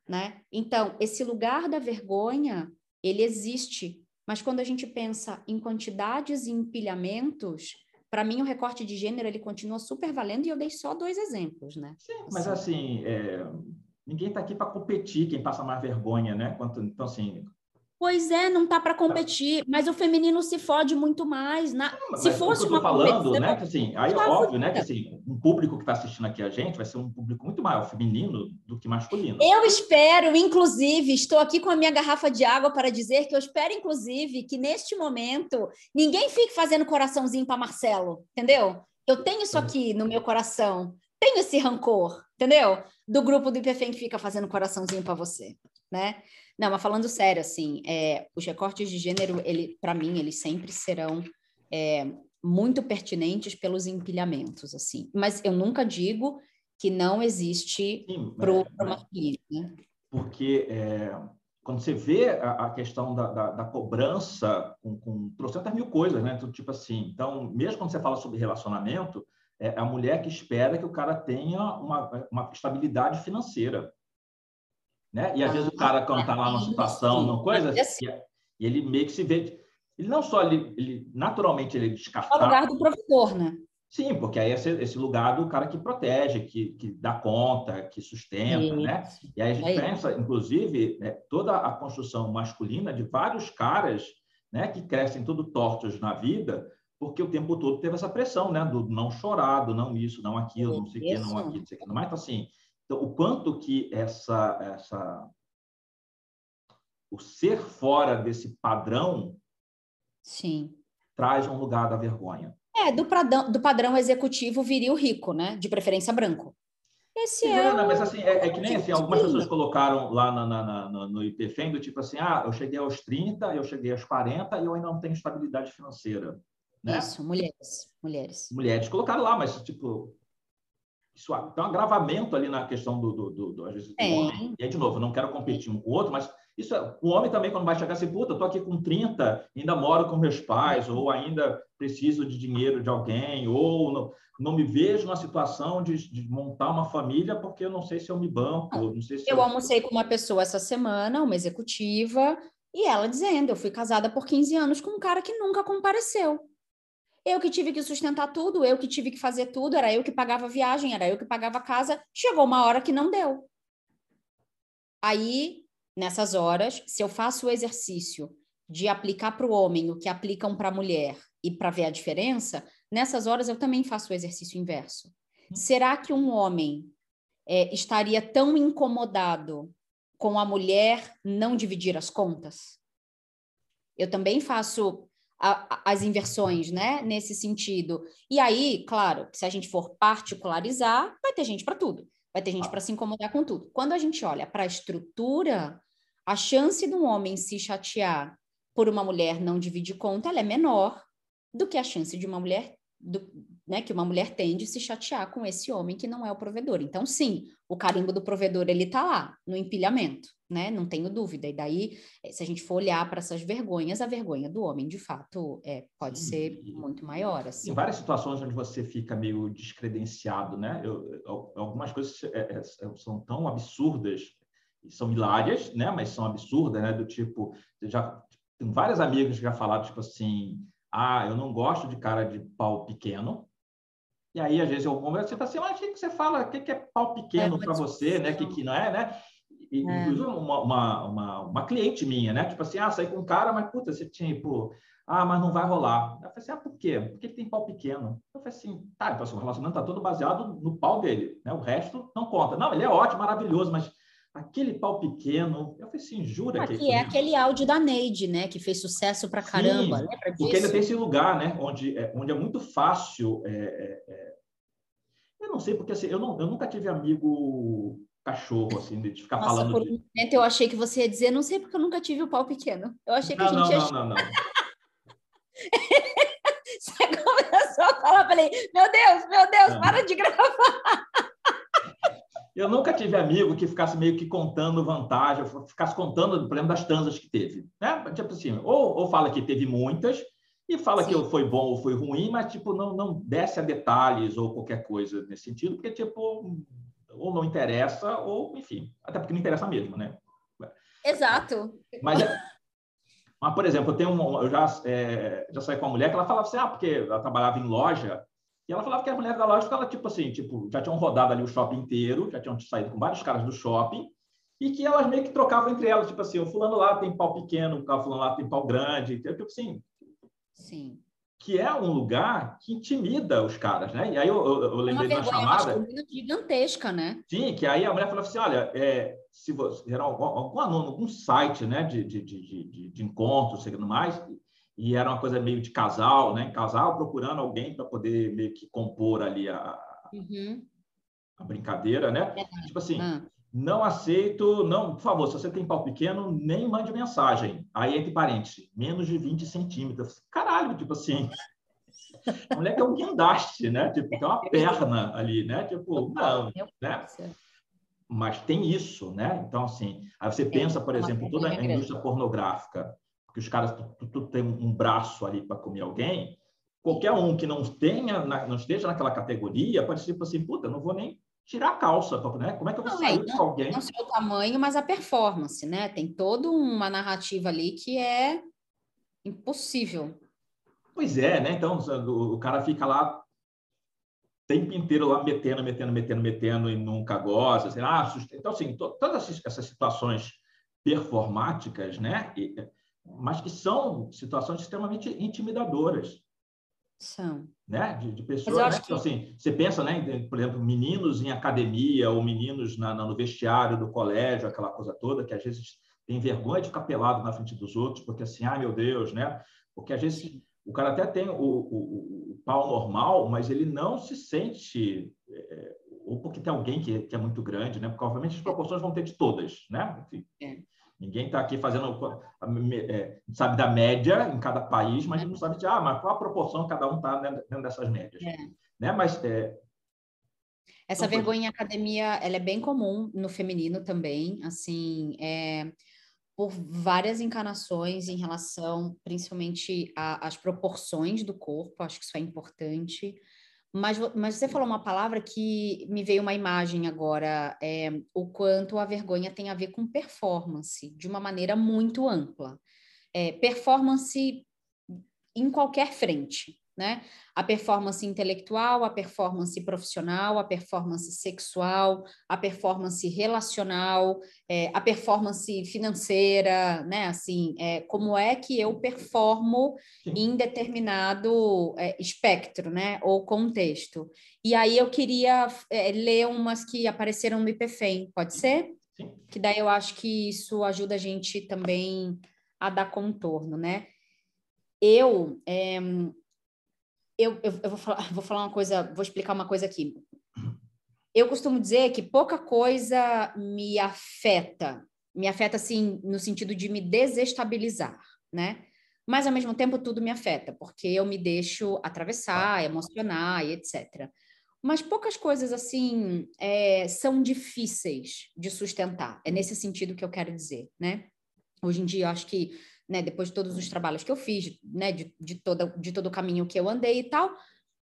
né? Então, esse lugar da vergonha, ele existe, mas quando a gente pensa em quantidades e empilhamentos, para mim o recorte de gênero ele continua super valendo e eu dei só dois exemplos, né? Sim, mas assim, é ninguém está aqui para competir, quem passa mais vergonha, né? Quanto, então, assim. Pois é, não tá para competir, mas o feminino se fode muito mais. Na... Mas se fosse uma falando, né? Que, assim, aí é óbvio, né? Que assim, um público que está assistindo aqui a gente vai ser um público muito maior feminino do que masculino. Eu espero, inclusive, estou aqui com a minha garrafa de água para dizer que eu espero, inclusive, que neste momento ninguém fique fazendo coraçãozinho para Marcelo, entendeu? Eu tenho isso aqui no meu coração tenho esse rancor, entendeu? Do grupo do IPFEM que fica fazendo coraçãozinho para você, né? Não, mas falando sério, assim, é, os recortes de gênero, ele, para mim, eles sempre serão é, muito pertinentes pelos empilhamentos, assim. Mas eu nunca digo que não existe para o masculino, né? Porque é, quando você vê a, a questão da, da, da, cobrança com, com trocentas mil coisas, né? Então, tipo assim, então, mesmo quando você fala sobre relacionamento, é a mulher que espera que o cara tenha uma, uma estabilidade financeira. Né? E às vezes o cara, quando está lá numa situação, uma coisa, e ele meio que se vê. Ele não só, ele, ele naturalmente, ele é descartado. É o lugar do provedor, né? Sim, porque aí é esse, esse lugar do cara que protege, que, que dá conta, que sustenta, né? E aí a gente é pensa, inclusive, né, toda a construção masculina de vários caras né, que crescem tudo tortos na vida, porque o tempo todo teve essa pressão, né? Do não chorar, do não isso, não aquilo, não sei o que, não aquilo, não sei o que. Mas, então, assim, então, o quanto que essa, essa... O ser fora desse padrão... Sim. Traz um lugar da vergonha. É, do padrão, do padrão executivo viril rico, né? De preferência branco. Esse Sim, é. Não, mas assim, é, é que nem assim, algumas pessoas colocaram lá na, na, na, no IPFEM do tipo assim, ah, eu cheguei aos 30, eu cheguei aos 40 e eu ainda não tenho estabilidade financeira. Né? Isso, mulheres, mulheres. Mulheres colocaram lá, mas tipo isso tem um agravamento ali na questão do, do, do, do às vezes, do homem. E aí, de novo, não quero competir um com o outro, mas isso é, o homem também, quando vai chegar assim, puta, tô aqui com 30, ainda moro com meus pais, ou ainda preciso de dinheiro de alguém, ou não, não me vejo numa situação de, de, montar uma família porque eu não sei se eu me banco, não sei se eu... eu almocei com uma pessoa essa semana, uma executiva, e ela dizendo, eu fui casada por 15 anos com um cara que nunca compareceu. Eu que tive que sustentar tudo, eu que tive que fazer tudo, era eu que pagava a viagem, era eu que pagava a casa. Chegou uma hora que não deu. Aí, nessas horas, se eu faço o exercício de aplicar para o homem o que aplicam para a mulher e para ver a diferença, nessas horas eu também faço o exercício inverso. será que um homem é, estaria tão incomodado com a mulher não dividir as contas? Eu também faço a, as inversões, né, nesse sentido. E aí, claro, se a gente for particularizar, vai ter gente para tudo. Vai ter gente para se incomodar com tudo. Quando a gente olha para a estrutura, a chance de um homem se chatear por uma mulher não dividir conta, ela é menor do que a chance de uma mulher do, né, que uma mulher tem de se chatear com esse homem que não é o provedor. Então, sim, o carimbo do provedor ele está lá no empilhamento, né? Não tenho dúvida. E daí, eh, se a gente for olhar para essas vergonhas, a vergonha do homem, de fato, é, pode ser muito maior. Assim. Em várias situações onde você fica meio descredenciado, né? Eu, eu, algumas coisas é, é, são tão absurdas são hilárias, né? Mas são absurdas, né? Do tipo, já tem vários amigos que já falaram tipo assim ah, eu não gosto de cara de pau pequeno. E aí, às vezes, eu converso, você fala assim, mas o que, você fala? O que, é pau pequeno é para você, né? O que, que não é, né? E, é. Inclusive, uma, uma, uma, uma, cliente minha, né? Tipo assim, ah, saí com um cara, mas, puta, você, tipo, ah, mas não vai rolar. Eu falei assim, ah, por quê? Por que tem pau pequeno? Eu falei assim, tá, então, o relacionamento está todo baseado no pau dele, né? O resto não conta. Não, ele é ótimo, maravilhoso, mas aquele pau pequeno. Eu falei assim, jura Aqui que. é aquele áudio da Neide, né? Que fez sucesso pra caramba. Sim, Lembra disso? Porque ele tem esse lugar, né? Onde é, onde é muito fácil. É, é, é... Eu não sei, porque assim, eu, não, eu nunca tive amigo cachorro, assim, de ficar Nossa, falando. Por um momento eu achei que você ia dizer, não sei porque eu nunca tive o pau pequeno. Eu achei que não, a gente não, ia. Não, não, não. (laughs) você começou a falar, falei, meu Deus, meu Deus, não. para de gravar. Eu nunca tive amigo que ficasse meio que contando vantagem, ficasse contando, por exemplo, das tanzas que teve. Né? Tipo assim, ou, ou fala que teve muitas, e fala Sim. que foi bom ou foi ruim, mas tipo não, não desce a detalhes ou qualquer coisa nesse sentido, porque tipo ou não interessa ou enfim, até porque não interessa mesmo, né? Exato. Mas, é, mas por exemplo, eu tenho um, eu já é, já saí com uma mulher que ela falava assim, ah, porque ela trabalhava em loja e ela falava que as mulheres da loja ficavam, tipo assim, tipo, já tinham rodado ali o shopping inteiro, já tinham saído com vários caras do shopping, e que elas meio que trocavam entre elas, tipo assim, o fulano lá tem pau pequeno, o fulano lá tem pau grande, tipo assim. Sim. Que é um lugar que intimida os caras, né? E aí eu, eu, eu lembrei de uma chamada. gigantesca, né? Sim, que aí a mulher falou assim: olha, é, se você era algum, algum, algum site né, de, de, de, de, encontro, sei mais, e era uma coisa meio de casal, né? Casal procurando alguém para poder meio que compor ali a, uhum. a brincadeira, né? É. Tipo assim, uhum. Não aceito, não, por favor, se você tem pau pequeno, nem mande mensagem. Aí, entre parênteses, menos de 20 centímetros. Caralho, tipo assim. (laughs) A mulher que é um guindaste, né? Tipo, tem uma perna ali, né? Tipo, não, né? Mas tem isso, né? Então, assim, aí você pensa, por exemplo, toda a indústria pornográfica que os caras tu, tu tem um braço ali para comer alguém, qualquer um que não tenha, não esteja naquela categoria, pode ser tipo assim, puta, não vou nem tirar a calça, né? Como é que eu vou não, sair é, com alguém? Não só o tamanho, mas a performance, né? Tem toda uma narrativa ali que é impossível. Pois é, né? Então, o, cara fica lá o tempo inteiro lá metendo, metendo, metendo, metendo e nunca gosta. Assim, ah, então, assim, todas essas situações performáticas, né? Mas que são situações extremamente intimidadoras. São. Né? De, de pessoas, né? que... Então, assim, você pensa, né, por exemplo, meninos em academia ou meninos na, no vestiário do colégio, aquela coisa toda, que às vezes tem vergonha de ficar pelado na frente dos outros, porque assim, ai meu Deus, né? Porque às vezes o cara até tem o, o, o pau normal, mas ele não se sente, é, ou porque tem alguém que, que, é muito grande, né? Porque obviamente as proporções vão ter de todas, né? Enfim. É. Ninguém está aqui fazendo, é, sabe da média em cada país, mas não sabe de, ah, mas qual a proporção cada um está dentro dessas médias. É. Né? Mas é, essa vergonha em academia, ela é bem comum no feminino também, assim, é, por várias encarnações em relação, principalmente às proporções do corpo, acho que isso é importante. Mas, mas você falou uma palavra que me veio uma imagem agora, é, o quanto a vergonha tem a ver com performance, de uma maneira muito ampla. É, performance em qualquer frente, né? A performance intelectual, a performance profissional, a performance sexual, a performance relacional, é, a performance financeira, né? Assim, é, como é que eu performo em determinado é, espectro, né? Ou contexto. E aí eu queria é, ler umas que apareceram no IPFEM, pode ser? Sim. Que daí eu acho que isso ajuda a gente também a dar contorno, né? Eu, é, eu, eu, eu, vou, falar, (laughs) vou falar uma coisa, vou explicar uma coisa aqui. Eu costumo dizer que pouca coisa me afeta, me afeta assim no sentido de me desestabilizar, né? Mas ao mesmo tempo tudo me afeta, porque eu me deixo atravessar, emocionar e etc. Mas poucas coisas assim é, são difíceis de sustentar. É nesse sentido que eu quero dizer, né? Hoje em dia, eu acho que né, depois de todos os trabalhos que eu fiz, né, de, de, toda, de todo o caminho que eu andei e tal,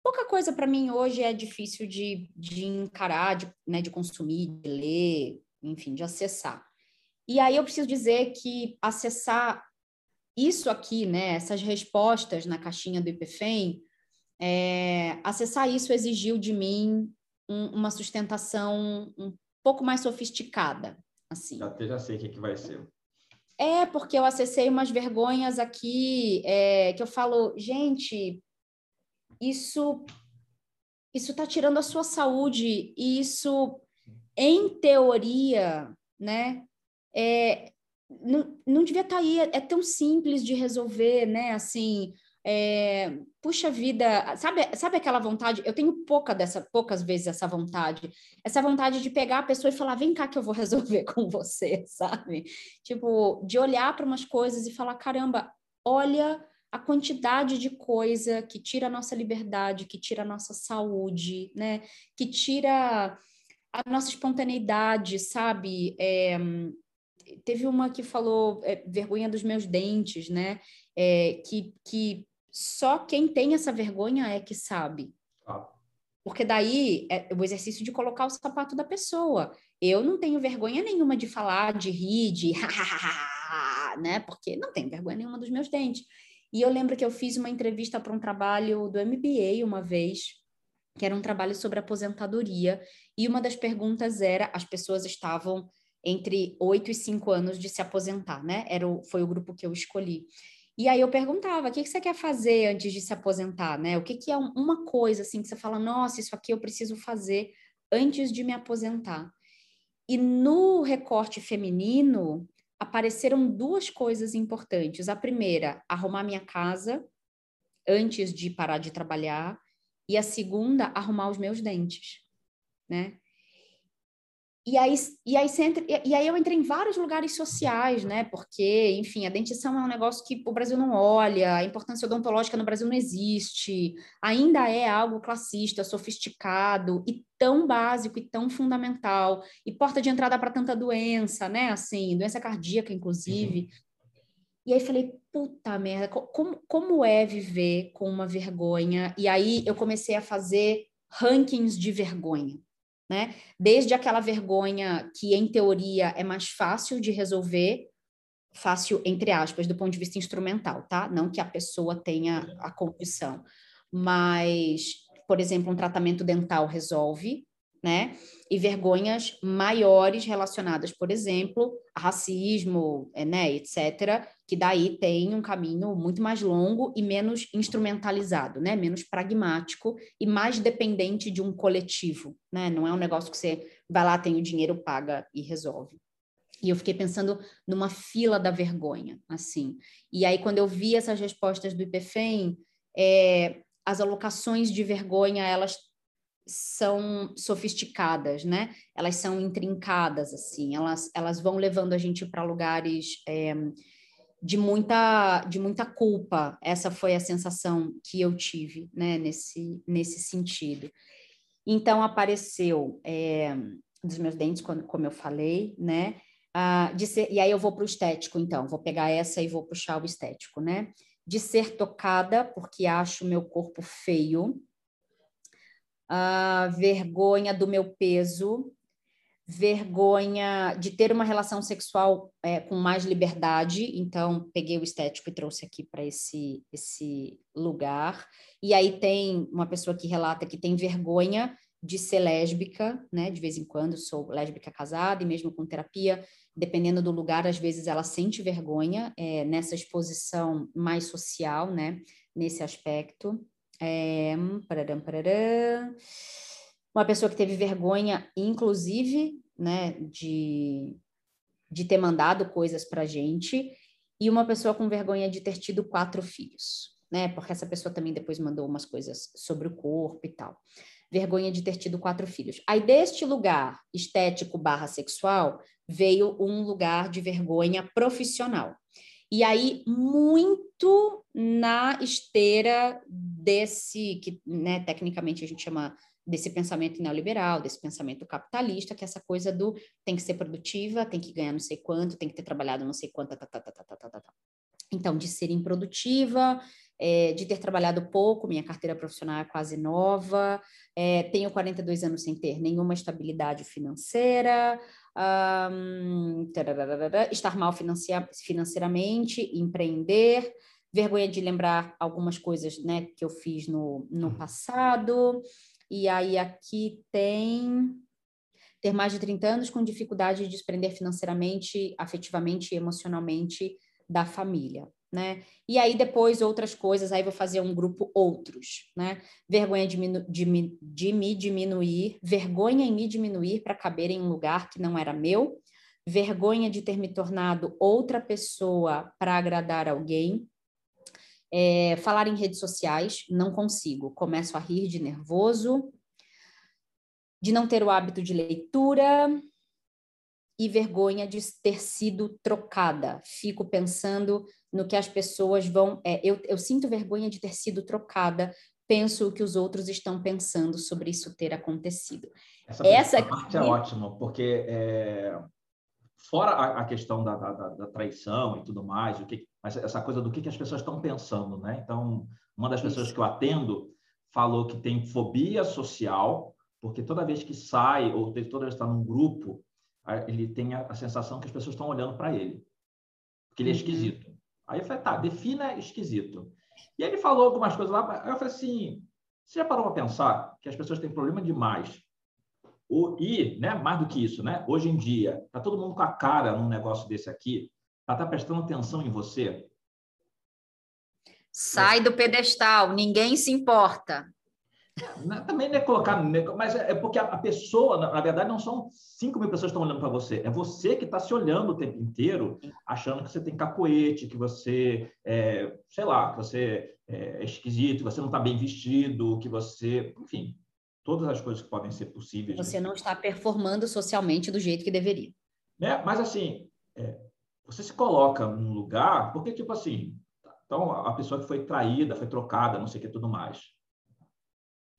pouca coisa para mim hoje é difícil de, de encarar, de, né, de consumir, de ler, enfim, de acessar. E aí eu preciso dizer que acessar isso aqui, né, essas respostas na caixinha do IPFEM, é, acessar isso exigiu de mim um, uma sustentação um pouco mais sofisticada, assim. Já, já sei o que, que vai ser. É, porque eu acessei umas vergonhas aqui é, que eu falo, gente, isso isso está tirando a sua saúde. E isso, em teoria, né, é, não, não devia estar tá aí, é, é tão simples de resolver, né, assim, é, puxa vida, sabe, sabe aquela vontade? Eu tenho pouca dessa, poucas vezes essa vontade, essa vontade de pegar a pessoa e falar, vem cá que eu vou (laughs) resolver com você, sabe? Tipo, de olhar para umas coisas e falar, caramba, olha a quantidade de coisa que tira a nossa liberdade, que tira a nossa saúde, né? Que tira a nossa espontaneidade, sabe? É, teve uma que falou é, vergonha dos meus dentes, né? É, que, que só quem tem essa vergonha é que sabe. Ah. Porque daí é o exercício de colocar o sapato da pessoa. Eu não tenho vergonha nenhuma de falar, de rir, de né? Porque não tenho vergonha nenhuma dos meus dentes. E eu lembro que eu fiz uma entrevista para um trabalho do MBA uma vez, que era um trabalho sobre aposentadoria, e uma das perguntas era: as pessoas estavam entre 8 e 5 anos de se aposentar, né? Era o, foi o grupo que eu escolhi. E aí eu perguntava, o que, que você quer fazer antes de se aposentar, né? O que, que é uma coisa assim que você fala, nossa, isso aqui eu preciso fazer antes de me aposentar. E no recorte feminino apareceram duas coisas importantes. A primeira, arrumar minha casa antes de parar de trabalhar, e a segunda, arrumar os meus dentes, né? E aí, e, aí e aí eu entrei em vários lugares sociais, né? Porque, enfim, a dentição é um negócio que o Brasil não olha, a importância odontológica no Brasil não existe, ainda é algo classista, sofisticado e tão básico e tão fundamental, e porta de entrada para tanta doença, né? Assim, doença cardíaca, inclusive. Uhum. E aí falei, puta merda, como, como é viver com uma vergonha? E aí eu comecei a fazer rankings de vergonha né? Desde aquela vergonha que, em teoria, é mais fácil de resolver, fácil entre aspas, do ponto de vista instrumental, tá? Não que a pessoa tenha a condição, mas, por exemplo, um tratamento dental resolve, né? E vergonhas maiores relacionadas, por exemplo, a racismo, né, etc., que daí tem um caminho muito mais longo e menos instrumentalizado, né? Menos pragmático e mais dependente de um coletivo, né? Não é um negócio que você vai lá, tem o dinheiro, paga e resolve. E eu fiquei pensando numa fila da vergonha, assim. E aí, quando eu vi essas respostas do IPFEM, é, as alocações de vergonha, elas são sofisticadas, né? Elas são intrincadas, assim, elas, elas vão levando a gente para lugares é, de, muita, de muita culpa. Essa foi a sensação que eu tive, né, nesse, nesse sentido. Então, apareceu é, dos meus dentes, quando, como eu falei, né? Ah, ser, e aí eu vou para o estético, então, vou pegar essa e vou puxar o estético, né? De ser tocada porque acho meu corpo feio, a vergonha do meu peso, vergonha de ter uma relação sexual é, com mais liberdade, então peguei o estético e trouxe aqui para esse, esse lugar. E aí tem uma pessoa que relata que tem vergonha de ser lésbica, né? De vez em quando sou lésbica casada e mesmo com terapia, dependendo do lugar, às vezes ela sente vergonha é, nessa exposição mais social, né? Nesse aspecto. É, pararam, pararam. Uma pessoa que teve vergonha, inclusive, né, de, de ter mandado coisas para gente, e uma pessoa com vergonha de ter tido quatro filhos, né? Porque essa pessoa também depois mandou umas coisas sobre o corpo e tal vergonha de ter tido quatro filhos. Aí, deste lugar estético barra sexual, veio um lugar de vergonha profissional. E aí, muito na esteira desse, que né, tecnicamente a gente chama desse pensamento neoliberal, desse pensamento capitalista, que é essa coisa do tem que ser produtiva, tem que ganhar não sei quanto, tem que ter trabalhado não sei quanto, tá, tá, tá, tá, tá, tá, tá. tá. Então, de ser improdutiva, é, de ter trabalhado pouco, minha carteira profissional é quase nova, é, tenho 42 anos sem ter nenhuma estabilidade financeira, estar mal financeiramente, empreender, vergonha de lembrar algumas coisas né, que eu fiz no, no uhum. passado, e aí aqui tem ter mais de 30 anos com dificuldade de desprender financeiramente, afetivamente e emocionalmente da família né? E aí depois outras coisas, aí vou fazer um grupo outros, né? Vergonha de, de, de me diminuir, vergonha em me diminuir para caber em um lugar que não era meu, vergonha de ter me tornado outra pessoa para agradar alguém, é, falar em redes sociais, não consigo, começo a rir de nervoso, de não ter o hábito de leitura, e vergonha de ter sido trocada. Fico pensando no que as pessoas vão. É, eu, eu sinto vergonha de ter sido trocada. Penso o que os outros estão pensando sobre isso ter acontecido. Essa, Essa parte é ótima, porque é, fora a, a questão da, da, da, traição e tudo mais, o que, mas essa coisa do que, que as pessoas estão pensando, né? Então, uma das pessoas isso. que eu atendo falou que tem fobia social, porque toda vez que sai ou toda vez que está num grupo, ele tem a, a sensação que as pessoas estão olhando para ele, porque ele é uhum. esquisito. Aí eu falei, tá, defina esquisito. E aí ele falou algumas coisas lá, aí eu falei assim, você já parou para pensar que as pessoas têm problema demais? O, e, né, mais do que isso, né, hoje em dia, tá todo mundo com a cara num negócio desse aqui, para tá prestando atenção em você. Sai do pedestal, ninguém se importa. Também não é colocar, mas é, é porque a pessoa, na verdade, não são 5 mil pessoas que estão olhando para você, é você que está se olhando o tempo inteiro, achando que você tem capoete, que você, é, sei lá, que você é esquisito, que você não está bem vestido, que você, enfim, todas as coisas que podem ser possíveis. Você não está performando socialmente do jeito que deveria. É, mas assim, é, você se coloca num lugar, porque tipo assim, então a pessoa que foi traída, foi trocada, não sei o que tudo mais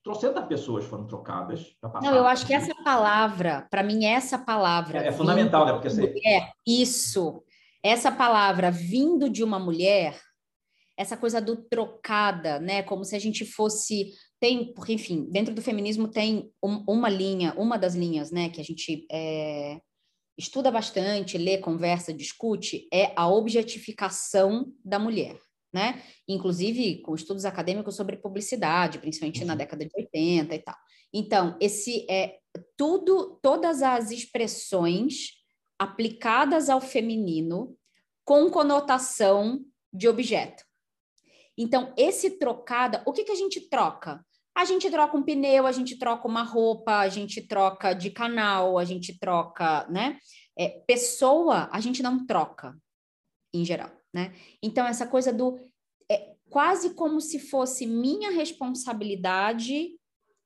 trocentas pessoas foram trocadas. Não, eu acho que essa palavra, para mim, essa palavra. É, é fundamental, né? Porque você... mulher, isso, essa palavra vindo de uma mulher, essa coisa do trocada, né? Como se a gente fosse. Tem, porque, enfim, dentro do feminismo tem um, uma linha, uma das linhas, né, que a gente é, estuda bastante, lê, conversa, discute, é a objetificação da mulher né? Inclusive com estudos acadêmicos sobre publicidade, principalmente uhum. na década de 80 e tal. Então, esse é tudo, todas as expressões aplicadas ao feminino com conotação de objeto. Então, esse trocada, o que, que a gente troca? A gente troca um pneu, a gente troca uma roupa, a gente troca de canal, a gente troca, né? É, pessoa, a gente não troca, em geral né? Então, essa coisa do. É quase como se fosse minha responsabilidade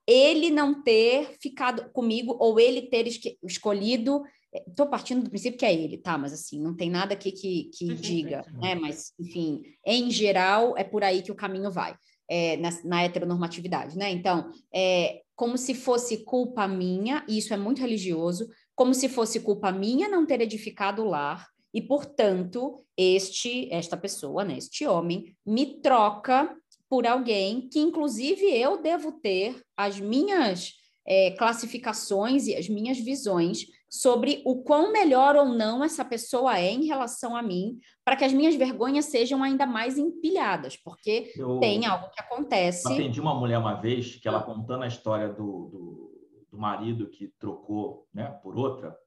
ele não ter ficado comigo ou ele ter escolhido. Estou é, partindo do princípio que é ele, tá? Mas assim, não tem nada aqui que, que diga, né? Mas, enfim, em geral, é por aí que o caminho vai. É, na, na, heteronormatividade, né? Então, é como se fosse culpa minha, e isso é muito religioso, como se fosse culpa minha não ter edificado o lar, e, portanto, este, esta pessoa, né, este homem, me troca por alguém que, inclusive, eu devo ter as minhas é, classificações e as minhas visões sobre o quão melhor ou não essa pessoa é em relação a mim, para que as minhas vergonhas sejam ainda mais empilhadas, porque eu tem algo que acontece. Atendi uma mulher uma vez que ela contando a história do, do, do marido que trocou né, por outra.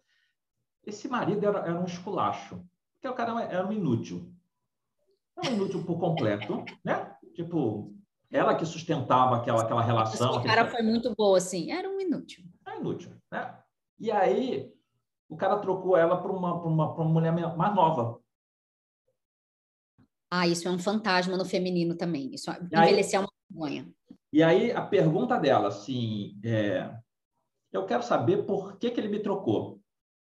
Esse marido era, era um esculacho, porque o cara era um inútil. Era um inútil por completo, (laughs) né? Tipo, ela que sustentava aquela, aquela relação. O cara foi muito boa, assim, era um inútil. Era inútil, né? E aí, o cara trocou ela por uma, uma, uma mulher mais nova. Ah, isso é um fantasma no feminino também. Isso envelhecer é uma vergonha. E aí, a pergunta dela, assim, é, eu quero saber por que, que ele me trocou.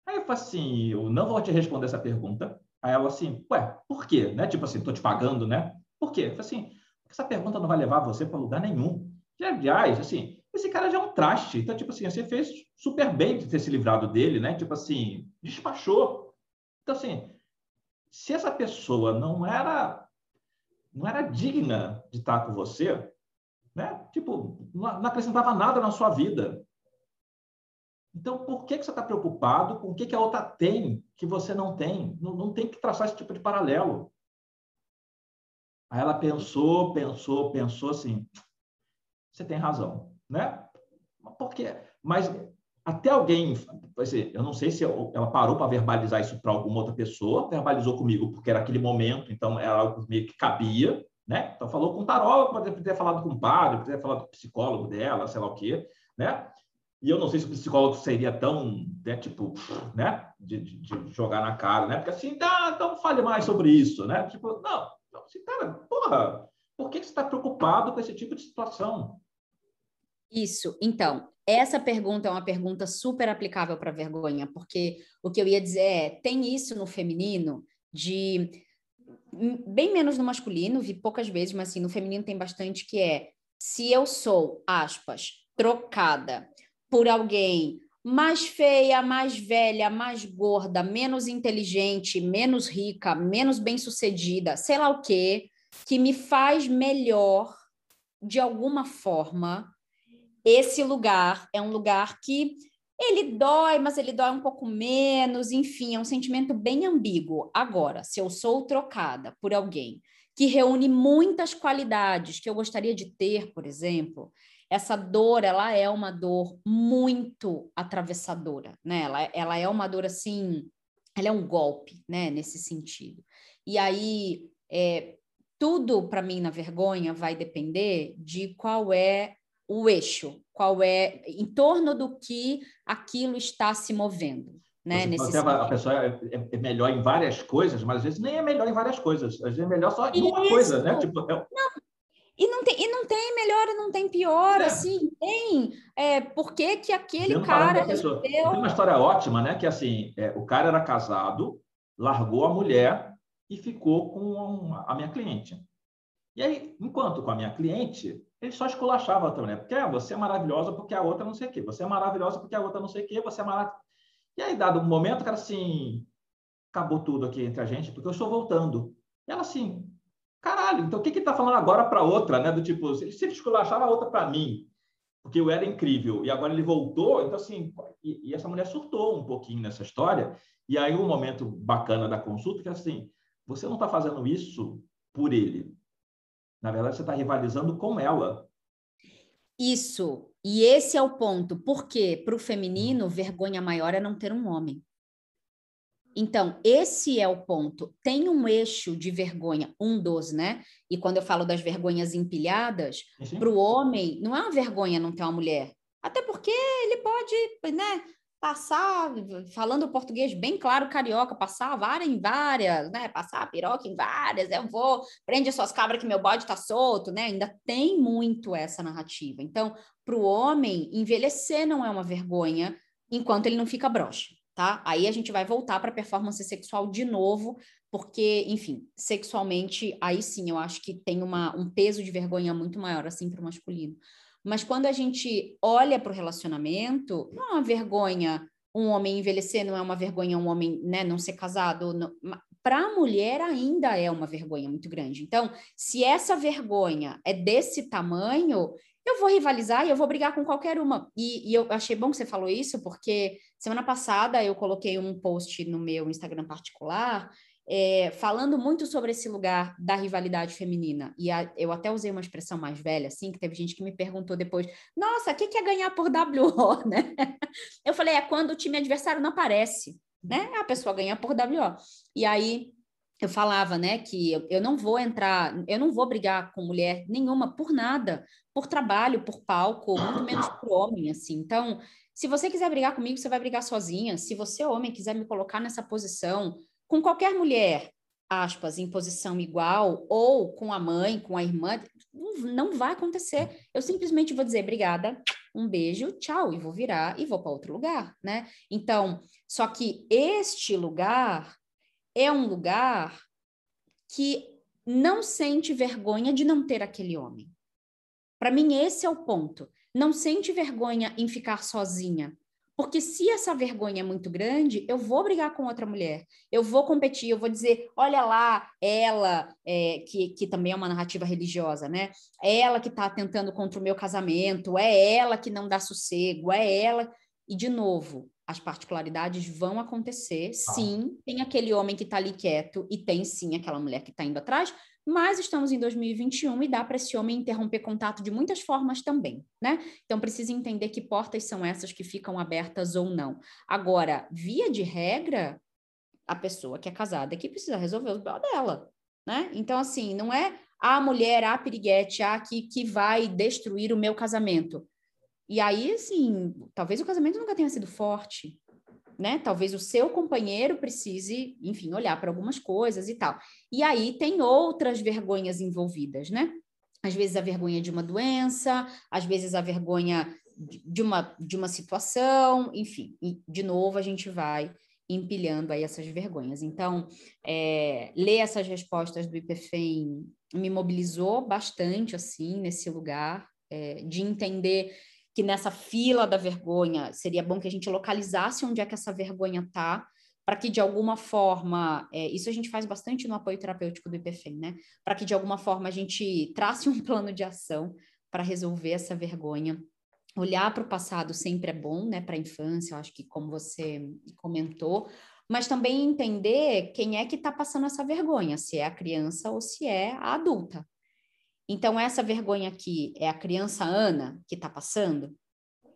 Aí eu falei assim, eu não vou te responder essa pergunta. Aí ela assim, ué, por quê? Né? Tipo assim, tô te pagando, né? Por quê? Eu falei assim, essa pergunta não vai levar você para lugar nenhum. E, aliás, assim, esse cara já é um traste. Então, tipo assim, você fez super bem de ter se livrado dele, né? Tipo assim, despachou. Então, assim, se essa pessoa não era não era digna de estar com você, né? Tipo, não acrescentava nada na sua vida. Então, por que, que você está preocupado com o que, que a outra tem que você não tem? Não, não tem que traçar esse tipo de paralelo. Aí ela pensou, pensou, pensou assim, você tem razão né? Por quê? Mas até alguém, eu não sei se ela parou para verbalizar isso para alguma outra pessoa, verbalizou comigo porque era aquele momento, então era algo meio que cabia, né? Então falou com o tarólogo, pode ter falado com o padre, pode ter falado com o psicólogo dela, sei lá o quê, né? E eu não sei se o psicólogo seria tão, né, tipo, né, de, de, de jogar na cara, né? Porque assim, ah, então fale mais sobre isso, né? Tipo, não, não assim, cara, porra, por que você está preocupado com esse tipo de situação? Isso. Então, essa pergunta é uma pergunta super aplicável para vergonha, porque o que eu ia dizer é: tem isso no feminino de bem menos no masculino, vi poucas vezes, mas assim, no feminino tem bastante que é se eu sou, aspas, trocada por alguém mais feia, mais velha, mais gorda, menos inteligente, menos rica, menos bem-sucedida, sei lá o quê, que me faz melhor de alguma forma, esse lugar é um lugar que ele dói, mas ele dói um pouco menos, enfim, é um sentimento bem ambíguo. Agora, se eu sou trocada por alguém que reúne muitas qualidades que eu gostaria de ter, por exemplo, essa dor, ela é uma dor muito atravessadora, né? Ela, ela é uma dor assim, ela é um golpe, né, nesse sentido. E aí, é, tudo para mim na vergonha vai depender de qual é o eixo, qual é em torno do que aquilo está se movendo. Né, nesse a, a pessoa é, é, é, melhor em várias coisas, mas às vezes nem é melhor em várias coisas. Às vezes é melhor só em Isso. uma coisa, né? Tipo, é... não, e não tem, e não tem melhor e não tem pior, é. assim, tem. É, por que, que aquele cara resolveu... Tem uma história ótima, né? Que assim, é, o cara era casado, largou a mulher e ficou com a minha cliente. E aí, enquanto com a minha cliente, ele só esculachava a outra mulher. Porque ah, você é maravilhosa porque a outra não sei o quê. Você é maravilhosa porque a outra não sei o quê. Você é maravilhosa. E aí, dado um momento, cara assim, acabou tudo aqui entre a gente, porque eu estou voltando. E ela assim, caralho, então o que que tá falando agora para outra, né? Do tipo, ele esculachava a outra para mim, porque eu era incrível, e agora ele voltou, então assim, e, e, essa mulher surtou um pouquinho nessa história, e aí um momento bacana da consulta que assim, você não está fazendo isso por ele, na verdade, você está rivalizando com ela. Isso. E esse é o ponto. Porque para o feminino, vergonha maior é não ter um homem. Então, esse é o ponto. Tem um eixo de vergonha, um dos, né? E quando eu falo das vergonhas empilhadas, para o homem, não é uma vergonha não ter uma mulher. Até porque ele pode, né? Passar, falando português bem claro, carioca, passar vara em várias, né? Passar piroca em várias, eu vou, prende as suas cabras que meu bode tá solto, né? Ainda tem muito essa narrativa. Então, para o homem, envelhecer não é uma vergonha enquanto ele não fica broxa, tá? Aí a gente vai voltar para performance sexual de novo, porque, enfim, sexualmente, aí sim, eu acho que tem uma, um peso de vergonha muito maior, assim, para o masculino. Mas quando a gente olha para o relacionamento, não é uma vergonha um homem envelhecer, não é uma vergonha um homem né, não ser casado. Para a mulher ainda é uma vergonha muito grande. Então, se essa vergonha é desse tamanho, eu vou rivalizar e eu vou brigar com qualquer uma. E, e, eu achei bom que você falou isso, porque semana passada eu coloquei um post no meu Instagram particular é, falando muito sobre esse lugar da rivalidade feminina. E a, eu até usei uma expressão mais velha, assim, que teve gente que me perguntou depois: nossa, o que, que é ganhar por WO, (laughs) né? Eu falei: é quando o time adversário não aparece, né? A pessoa ganha por WO. E aí eu falava, né, que eu, eu não vou entrar, eu não vou brigar com mulher nenhuma por nada, por trabalho, por palco, muito menos por homem, assim. Então, se você quiser brigar comigo, você vai brigar sozinha. Se você, homem, quiser me colocar nessa posição, com qualquer mulher, aspas, em posição igual, ou com a mãe, com a irmã, não vai acontecer. Eu simplesmente vou dizer obrigada, um beijo, tchau, e vou virar e vou para outro lugar, né? Então, só que este lugar é um lugar que não sente vergonha de não ter aquele homem. Para mim, esse é o ponto. Não sente vergonha em ficar sozinha, porque se essa vergonha é muito grande, eu vou brigar com outra mulher, eu vou competir, eu vou dizer, olha lá, ela, é, que, que também é uma narrativa religiosa, né? É ela que está tentando contra o meu casamento, é ela que não dá sossego, é ela. E, de novo, as particularidades vão acontecer. Ah. Sim, tem aquele homem que está ali quieto e tem sim aquela mulher que está indo atrás, mas estamos em 2021 e dá para esse homem interromper contato de muitas formas também, né? Então precisa entender que portas são essas que ficam abertas ou não. Agora, via de regra, a pessoa que é casada é que precisa resolver os B.O. dela, né? Então, assim, não é a mulher, a piriguete, a que, que vai destruir o meu casamento. E aí, assim, talvez o casamento nunca tenha sido forte, né? Talvez o seu companheiro precise, enfim, olhar para algumas coisas e tal. E aí tem outras vergonhas envolvidas, né? Às vezes a vergonha de uma doença, às vezes a vergonha de uma, de uma situação, enfim. E, de novo, a gente vai empilhando aí essas vergonhas. Então, é, ler essas respostas do IPFEM me mobilizou bastante, assim, nesse lugar, é, de entender que nessa fila da vergonha seria bom que a gente localizasse onde é que essa vergonha está, para que de alguma forma, é, isso a gente faz bastante no apoio terapêutico do IPFEM, né? Para que de alguma forma a gente trace um (laughs) plano de ação para resolver essa vergonha. Olhar para o passado sempre é bom, né? Para a infância, eu acho que como você comentou, mas também entender quem é que está passando essa vergonha, se é a criança ou se é a adulta, então, essa vergonha aqui é a criança Ana que está passando,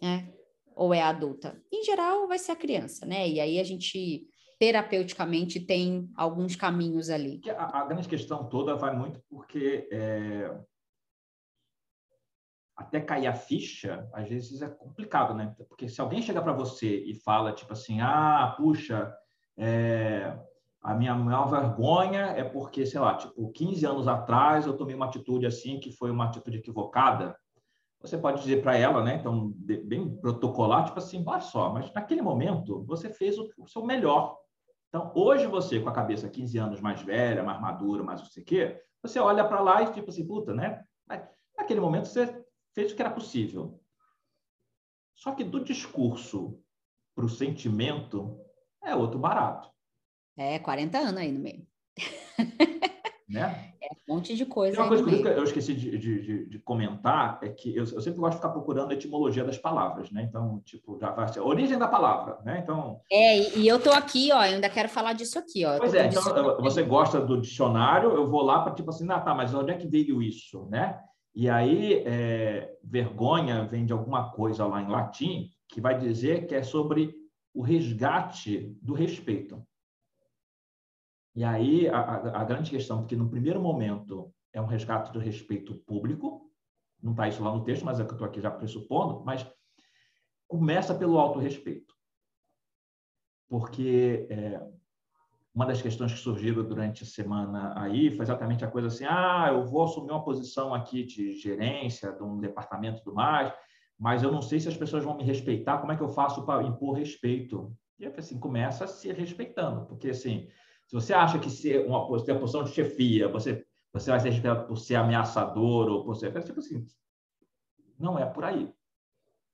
né? Ou é a adulta? Em geral, vai ser a criança, né? E aí a gente terapeuticamente tem alguns caminhos ali. A, a grande questão toda vai muito porque é... até cair a ficha, às vezes é complicado, né? Porque se alguém chega para você e fala tipo assim, ah, puxa, é a minha maior vergonha é porque, sei lá, tipo, 15 anos atrás eu tomei uma atitude assim que foi uma atitude equivocada. Você pode dizer para ela, né? Então, bem protocolar, tipo assim, olha só, mas naquele momento você fez o, seu melhor. Então, hoje você, com a cabeça 15 anos mais velha, mais madura, mais não sei o quê, você olha para lá e tipo assim, puta, né? Naquele momento você fez o que era possível. Só que do discurso para o sentimento é outro barato. É, 40 anos aí no meio. (laughs) Né? É um monte de coisa. Tem uma coisa que eu esqueci de, de, de, comentar é que eu, eu, sempre gosto de ficar procurando a etimologia das palavras, né? Então, tipo, já vai ser a origem da palavra, né? Então. É, e, e eu tô aqui, ó, eu ainda quero falar disso aqui, ó. Pois é, então você gosta do dicionário, eu vou lá para tipo assim, ah, tá, mas onde é que veio isso, né? E aí, é, vergonha vem de alguma coisa lá em latim que vai dizer que é sobre o resgate do respeito. E aí a, a, grande questão, porque no primeiro momento é um resgate do respeito público, não está isso lá no texto, mas é que eu estou aqui já pressupondo, mas começa pelo autorrespeito. Porque é, uma das questões que surgiram durante a semana aí foi exatamente a coisa assim: ah, eu vou assumir uma posição aqui de gerência de um departamento e tudo mais, mas eu não sei se as pessoas vão me respeitar, como é que eu faço para impor respeito? E assim, começa se respeitando, porque assim, se você acha que ser uma ter a posição de chefia, você, você vai ser respeitado por ser ameaçador ou por ser. Tipo assim, não é por aí.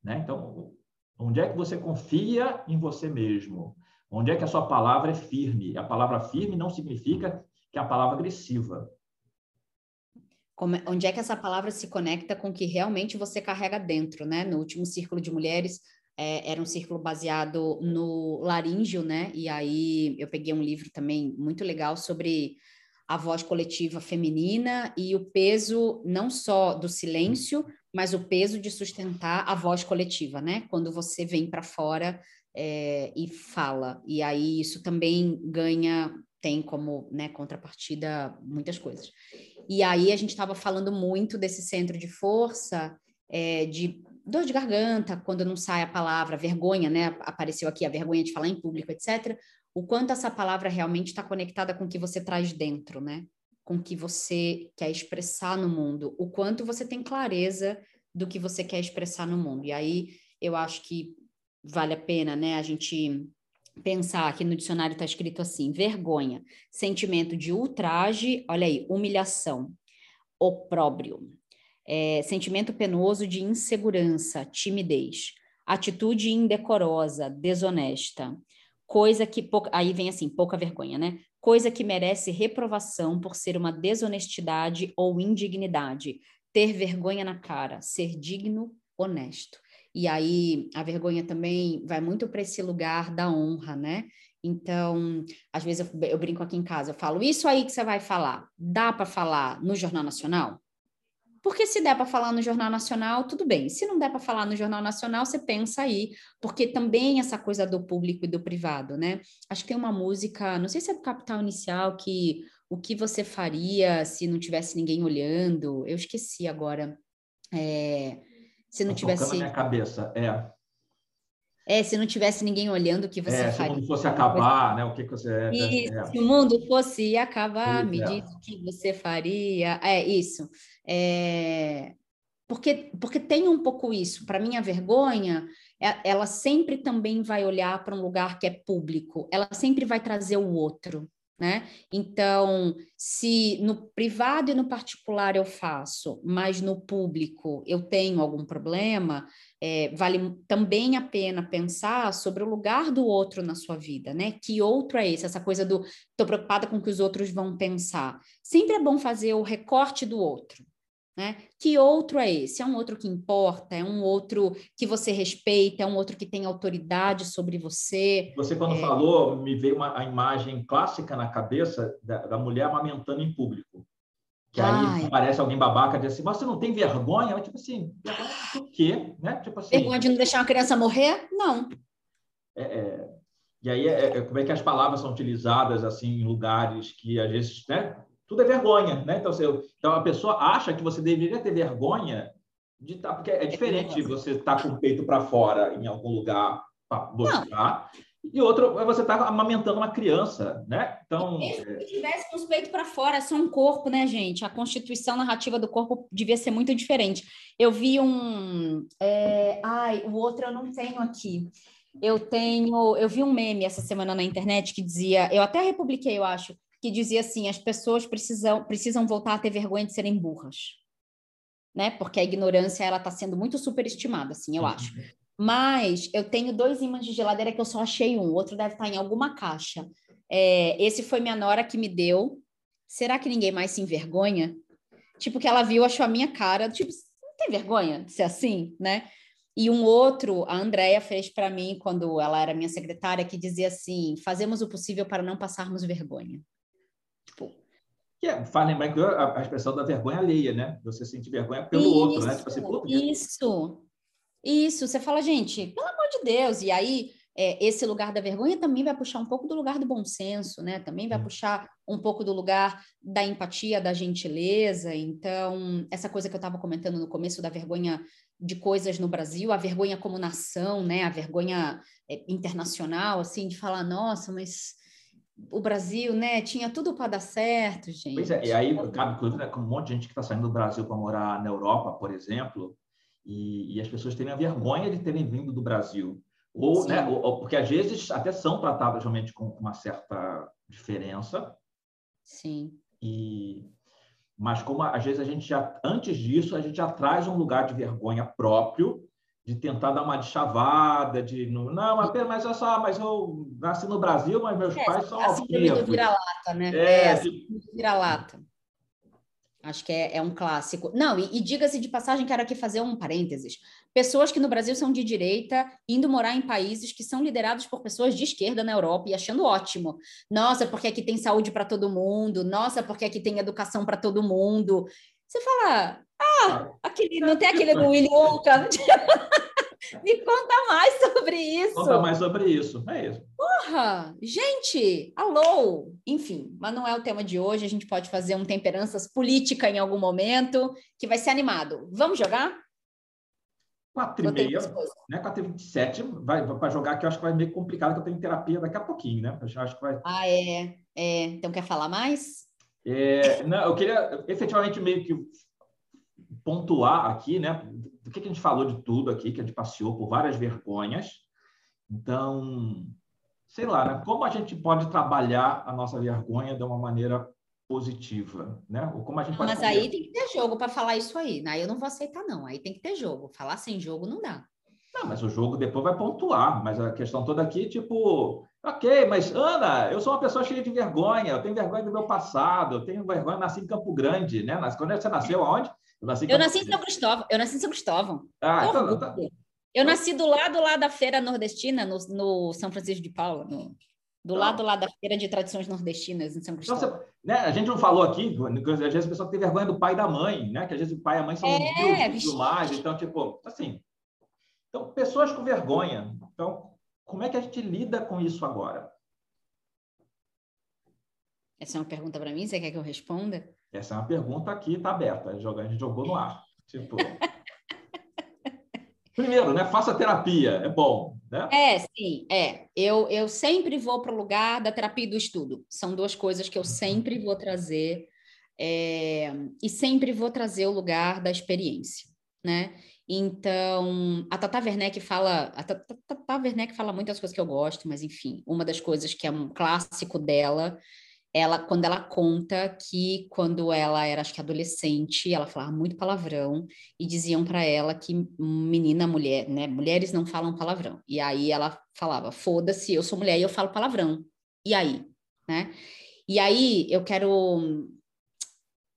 Né? Então, onde é que você confia em você mesmo? Onde é que a sua palavra é firme? A palavra firme não significa que é a palavra agressiva. como, é, onde é que essa palavra se conecta com o que realmente você carrega dentro, né? No último círculo de mulheres, é, era um círculo baseado no laríngeo, né? E aí eu peguei um livro também muito legal sobre a voz coletiva feminina e o peso não só do silêncio, mas o peso de sustentar a voz coletiva, né? Quando você vem para fora é, e fala. E aí isso também ganha, tem como né, contrapartida muitas coisas. E aí a gente estava falando muito desse centro de força, é, de dor de garganta, quando não sai a palavra, vergonha, né? Apareceu aqui a vergonha de falar em público, etc. O quanto essa palavra realmente está conectada com o que você traz dentro, né? Com o que você quer expressar no mundo, o quanto você tem clareza do que você quer expressar no mundo. E aí eu acho que vale a pena, né, a gente pensar aqui no dicionário está escrito assim: vergonha, sentimento de ultraje, olha aí, humilhação, opróbrio, é, sentimento penoso de insegurança, timidez, atitude indecorosa, desonesta, coisa que aí vem assim, pouca vergonha, né? Coisa que merece reprovação por ser uma desonestidade ou indignidade, ter vergonha na cara, ser digno, honesto. E aí a vergonha também vai muito para esse lugar da honra, né? Então, às vezes eu, eu, brinco aqui em casa, eu falo, isso aí que você vai falar, dá para falar no Jornal Nacional? Porque se der para falar no Jornal Nacional, tudo bem. Se não der para falar no Jornal Nacional, você pensa aí, porque também essa coisa do público e do privado, né? Acho que tem uma música, não sei se é do Capital Inicial, que o que você faria se não tivesse ninguém olhando? Eu esqueci agora. É, se não tá tivesse. Na minha cabeça, é. É, se não tivesse ninguém olhando o que você é, faria. Se o mundo fosse acabar, né? O que, que você. É, isso, é. Se o mundo fosse acabar, isso, me é. diz o que você faria. É isso. É... Porque, porque tem um pouco isso. Para mim, a vergonha, ela sempre também vai olhar para um lugar que é público. Ela sempre vai trazer o outro. Né? Então, se no privado e no particular eu faço, mas no público eu tenho algum problema, é, vale também a pena pensar sobre o lugar do outro na sua vida, né? Que outro é esse? Essa coisa do estou preocupada com o que os outros vão pensar. Sempre é bom fazer o recorte do outro. Né? Que outro é esse? É um outro que importa? É um outro que você respeita? É um outro que tem autoridade sobre você? Você, quando é... falou, me veio uma, a imagem clássica na cabeça da, da mulher amamentando em público. Que Ai. aí aparece alguém babaca e diz assim, mas você não tem vergonha? tipo assim, vergonha do quê? Né? Tipo assim, vergonha de não deixar uma criança morrer? Não. É, é... E aí, é, é, como é que as palavras são utilizadas assim em lugares que às vezes né, tudo é vergonha, né? Então, você, então a pessoa acha que você deveria ter vergonha de estar, tá, porque é diferente é você estar tá com o peito para fora em algum lugar para mostrar. E outro é você estar tá amamentando uma criança, né? Então. Mesmo que tivesse com os peitos para fora, é só um corpo, né, gente? A constituição narrativa do corpo devia ser muito diferente. Eu vi um. É... Ai, o outro eu não tenho aqui. Eu tenho. Eu vi um meme essa semana na internet que dizia. Eu até republiquei, eu acho que dizia assim: as pessoas precisam, precisam voltar a ter vergonha de serem burras. Né? Porque a ignorância ela está sendo muito superestimada, assim, eu acho. Mas eu tenho dois ímãs de geladeira que eu só achei um, o outro deve estar tá em alguma caixa. É, esse foi minha nora que me deu. Será que ninguém mais se envergonha? Tipo, que ela viu, achou a minha cara, tipo, não tem vergonha de ser assim, né? E um outro, a Andrea fez para mim quando ela era minha secretária, que dizia assim: fazemos o possível para não passarmos vergonha. Tipo, que é, faz lembrar que a, a, expressão da vergonha alheia, né? Você sente vergonha pelo isso, outro, né? Tipo assim, isso, isso. Você fala, gente, pelo amor de Deus. E aí, é, esse lugar da vergonha também vai puxar um pouco do lugar do bom senso, né? Também vai hum. puxar um pouco do lugar da empatia, da gentileza. Então, essa coisa que eu estava comentando no começo da vergonha de coisas no Brasil, a vergonha como nação, né? A vergonha é, internacional, assim, de falar, nossa, mas o Brasil, né, tinha tudo para dar certo, gente. Pois é, e aí, cabe inclusive, né, com um monte de gente que está saindo do Brasil para morar na Europa, por exemplo, e, e, as pessoas terem a vergonha de terem vindo do Brasil. Ou, né, ou, ou, porque às vezes até são tratadas realmente com uma certa diferença. Sim. E, mas como às vezes a gente já, antes disso, a gente já traz um lugar de vergonha próprio de tentar dar uma chavada, de não, mas, mas é só, mas eu nasci no Brasil, mas meus é, pais são assim do vira-lata, né? É, é assim, vira-lata. Acho que é, é um clássico. Não, e, e diga-se de passagem, quero aqui fazer um parênteses. Pessoas que no Brasil são de direita, indo morar em países que são liderados por pessoas de esquerda na Europa e achando ótimo. Nossa, porque aqui tem saúde para todo mundo. Nossa, porque aqui tem educação para todo mundo. Você fala, ah, aquele, não tem aquele do Willy Wonka? (laughs) Me conta mais (laughs) sobre isso. Conta mais sobre isso, é isso. Porra! Gente, alô! Enfim, mas não é o tema de hoje. A gente pode fazer um temperanças política em algum momento, que vai ser animado. Vamos jogar? Quatro e meia, né? Quatro e vinte e sete, vai para jogar que eu acho que vai meio complicado, que eu tenho terapia daqui a pouquinho, né? Eu acho que vai. Ah, é. é. Então quer falar mais? É, não, eu queria efetivamente meio que pontuar aqui, né? Do que a gente falou de tudo aqui, que a gente passeou por várias vergonhas. Então, sei lá, né? como a gente pode trabalhar a nossa vergonha de uma maneira positiva, né? Ou como a gente Mas aí tem que ter jogo para falar isso aí, né? Eu não vou aceitar não. Aí tem que ter jogo. Falar sem jogo não dá. Não, mas o jogo depois vai pontuar. Mas a questão toda aqui, tipo, ok, mas Ana, eu sou uma pessoa cheia de vergonha. Eu tenho vergonha do meu passado. Eu tenho vergonha, nasci em Campo Grande, né? Quando você nasceu aonde? Eu nasci, eu nasci em São Cristóvão. Eu nasci em São Cristóvão. Ah, então, tá. Eu nasci do lado lá da feira nordestina, no, no São Francisco de Paula, no, do lado lá da feira de tradições nordestinas em São Cristóvão. Então, você, né, a gente não falou aqui, às vezes a pessoa tem vergonha do pai e da mãe, né? Que às vezes o pai e a mãe são é, tudo mais. Então, tipo, assim. Então, pessoas com vergonha. Então, como é que a gente lida com isso agora? Essa é uma pergunta para mim, você quer que eu responda? Essa é uma pergunta aqui, está aberta. A gente jogou no ar. (laughs) Tipo. (laughs) Primeiro, né? Faça terapia, é bom. Né? É, sim, é. Eu, eu sempre vou para o lugar da terapia e do estudo. São duas coisas que eu sempre vou trazer. É, e sempre vou trazer o lugar da experiência, né? Então, a Tata Werneck fala, a Tata, Tata Werneck fala muitas coisas que eu gosto, mas enfim, uma das coisas que é um clássico dela ela quando ela conta que quando ela era acho que adolescente, ela falava muito palavrão e diziam para ela que menina, mulher, né, mulheres não falam palavrão. E aí ela falava: "Foda-se, eu sou mulher e eu falo palavrão". E aí, né? E aí eu quero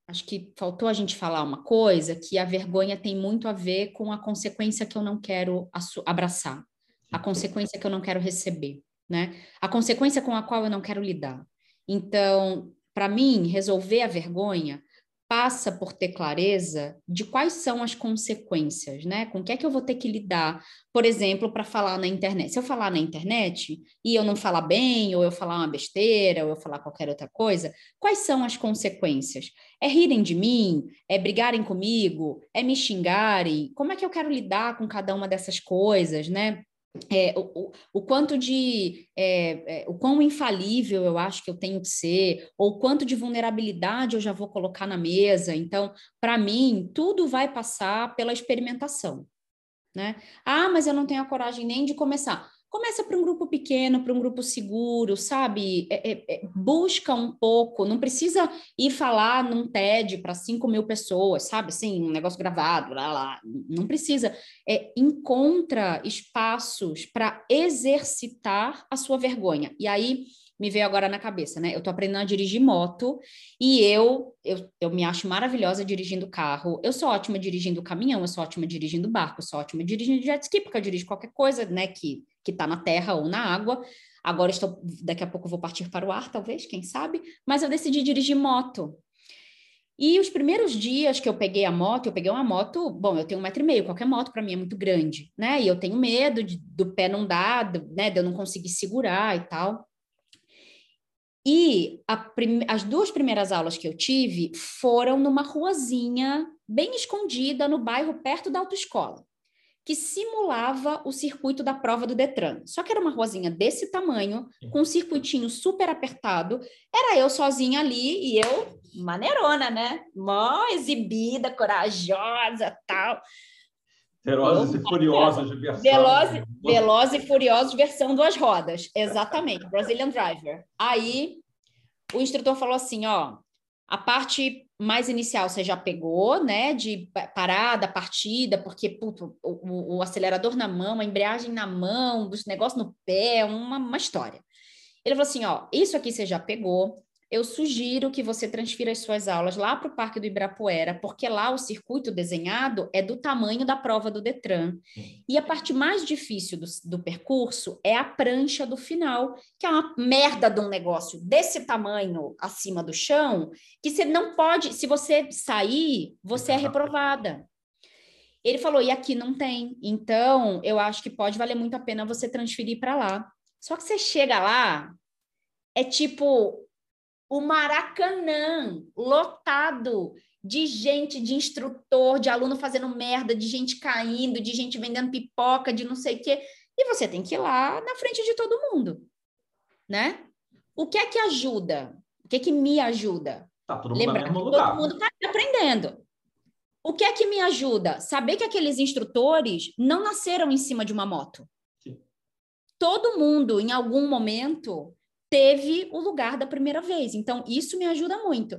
acho que faltou a gente falar uma coisa que a vergonha tem muito a ver com a consequência que eu não quero abraçar, a consequência que eu não quero receber, né? A consequência com a qual eu não quero lidar. Então, para mim, resolver a vergonha passa por ter clareza de quais são as consequências, né? Com o que é que eu vou ter que lidar, por exemplo, para falar na internet. Se eu falar na internet e eu não falar bem, ou eu falar uma besteira, ou eu falar qualquer outra coisa, quais são as consequências? É rirem de mim? É brigarem comigo? É me xingarem? Como é que eu quero lidar com cada uma dessas coisas, né? É, o, o, quanto de é, é, o quão infalível eu acho que eu tenho que ser, ou quanto de vulnerabilidade eu já vou colocar na mesa. Então, para mim, tudo vai passar pela experimentação. Né? Ah, mas eu não tenho a coragem nem de começar. Começa para um grupo pequeno, para um grupo seguro, sabe? É, é, é, busca um pouco, não precisa ir falar num TED para 5 mil pessoas, sabe? Assim, um negócio gravado, lá, lá. Não precisa. É, encontra espaços para exercitar a sua vergonha. E aí me veio agora na cabeça, né? Eu tô aprendendo a dirigir moto e eu, eu, eu me acho maravilhosa dirigindo carro. Eu sou ótima dirigindo caminhão, eu sou ótima dirigindo barco, eu sou ótima dirigindo jet ski, porque eu dirijo qualquer coisa, né, que, que tá na terra ou na água. Agora estou, daqui a pouco vou partir para o ar, talvez, quem sabe, mas eu decidi dirigir moto. E os primeiros dias que eu peguei a moto, eu peguei uma moto, bom, eu tenho um metro e meio, qualquer moto para mim é muito grande, né? E eu tenho medo de, do pé não dar, né? De eu não conseguir segurar e tal. E as duas primeiras aulas que eu tive foram numa ruazinha bem escondida no bairro perto da autoescola, que simulava o circuito da prova do Detran. Só que era uma ruazinha desse tamanho, com um circuitinho super apertado. Era eu sozinha ali e eu, maneirona, né? Mó exibida, corajosa, tal. Velozes e Furiosos de versão. Velozes, Velozes e Furiosos versão duas rodas. Exatamente, Brazilian Driver. Aí o instrutor falou assim, ó, a parte mais inicial você já pegou, né, de parada, partida, porque puto, o, o, acelerador na mão, a embreagem na mão, os negócios no pé, uma, uma história. Ele falou assim, ó, isso aqui você já pegou, eu sugiro que você transfira as suas aulas lá para o Parque do Ibirapuera, porque lá o circuito desenhado é do tamanho da prova do Detran. E a parte mais difícil do, do percurso é a prancha do final, que é uma merda de um negócio desse tamanho acima do chão, que você não pode, se você sair, você é reprovada. Ele falou, e aqui não tem. Então, eu acho que pode valer muito a pena você transferir para lá. Só que você chega lá, é tipo o Maracanã lotado de gente, de instrutor, de aluno fazendo merda, de gente caindo, de gente vendendo pipoca, de não sei o quê. E você tem que ir lá na frente de todo mundo, né? O que é que ajuda? O que é que me ajuda? Tá todo mundo Lembrar no lugar. todo mundo está aprendendo. O que é que me ajuda? Saber que aqueles instrutores não nasceram em cima de uma moto. Sim. Todo mundo, em algum momento, teve o lugar da primeira vez. Então, isso me ajuda muito.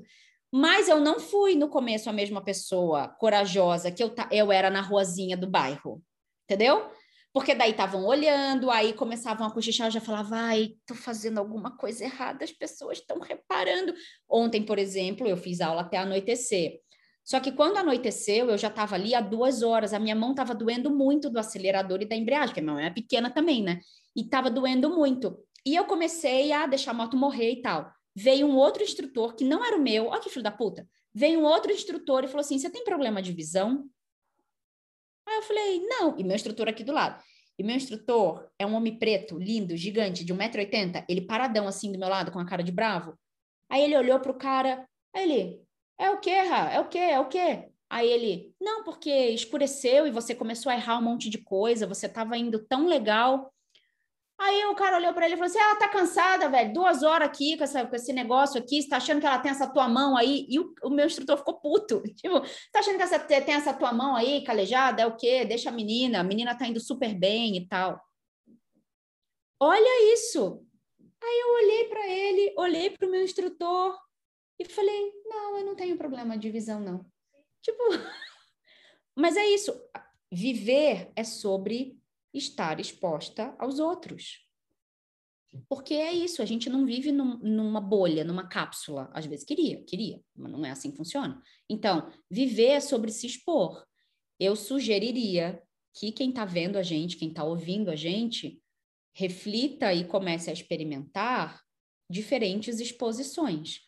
Mas eu não fui no começo a mesma pessoa corajosa que eu, eu era na ruazinha do bairro. Entendeu? Porque daí estavam olhando, aí começavam a cochichar, eu já falava, ai, tô fazendo alguma coisa errada, as pessoas estão reparando. Ontem, por exemplo, eu fiz aula até anoitecer. Só que quando anoiteceu, eu já estava ali há duas horas, a minha mão estava doendo muito do acelerador e da embreagem, porque a minha mão é pequena também, né? E estava doendo muito. E eu comecei a deixar a moto morrer e tal. Veio um outro instrutor, que não era o meu, olha que filho da puta. Veio um outro instrutor e falou assim: Você tem problema de visão? Aí eu falei: Não. E meu instrutor aqui do lado. E meu instrutor é um homem preto, lindo, gigante, de 1,80m, ele paradão assim do meu lado, com a cara de bravo. Aí ele olhou pro cara, aí ele, é o quê, Ra? É o quê? É o quê? Aí ele, não, porque escureceu e você começou a errar um monte de coisa, você estava indo tão legal. Aí o cara olhou para ele e falou assim: ela tá cansada, velho, duas horas aqui com, essa, com esse negócio aqui, você tá achando que ela tem essa tua mão aí? E o, o meu instrutor ficou puto. (laughs) Tipo, tá achando que essa, tem essa tua mão aí, calejada? É o quê? Deixa a menina, a menina tá indo super bem e tal. Olha isso. Aí eu olhei para ele, olhei para o meu instrutor, e falei, não, eu não tenho problema de visão, não. Tipo, (laughs) mas é isso. Viver é sobre estar exposta aos outros. Porque é isso, a gente não vive num, numa bolha, numa cápsula. Às vezes queria, queria, mas não é assim que funciona. Então, viver é sobre se expor. Eu sugeriria que quem está vendo a gente, quem está ouvindo a gente, reflita e comece a experimentar diferentes exposições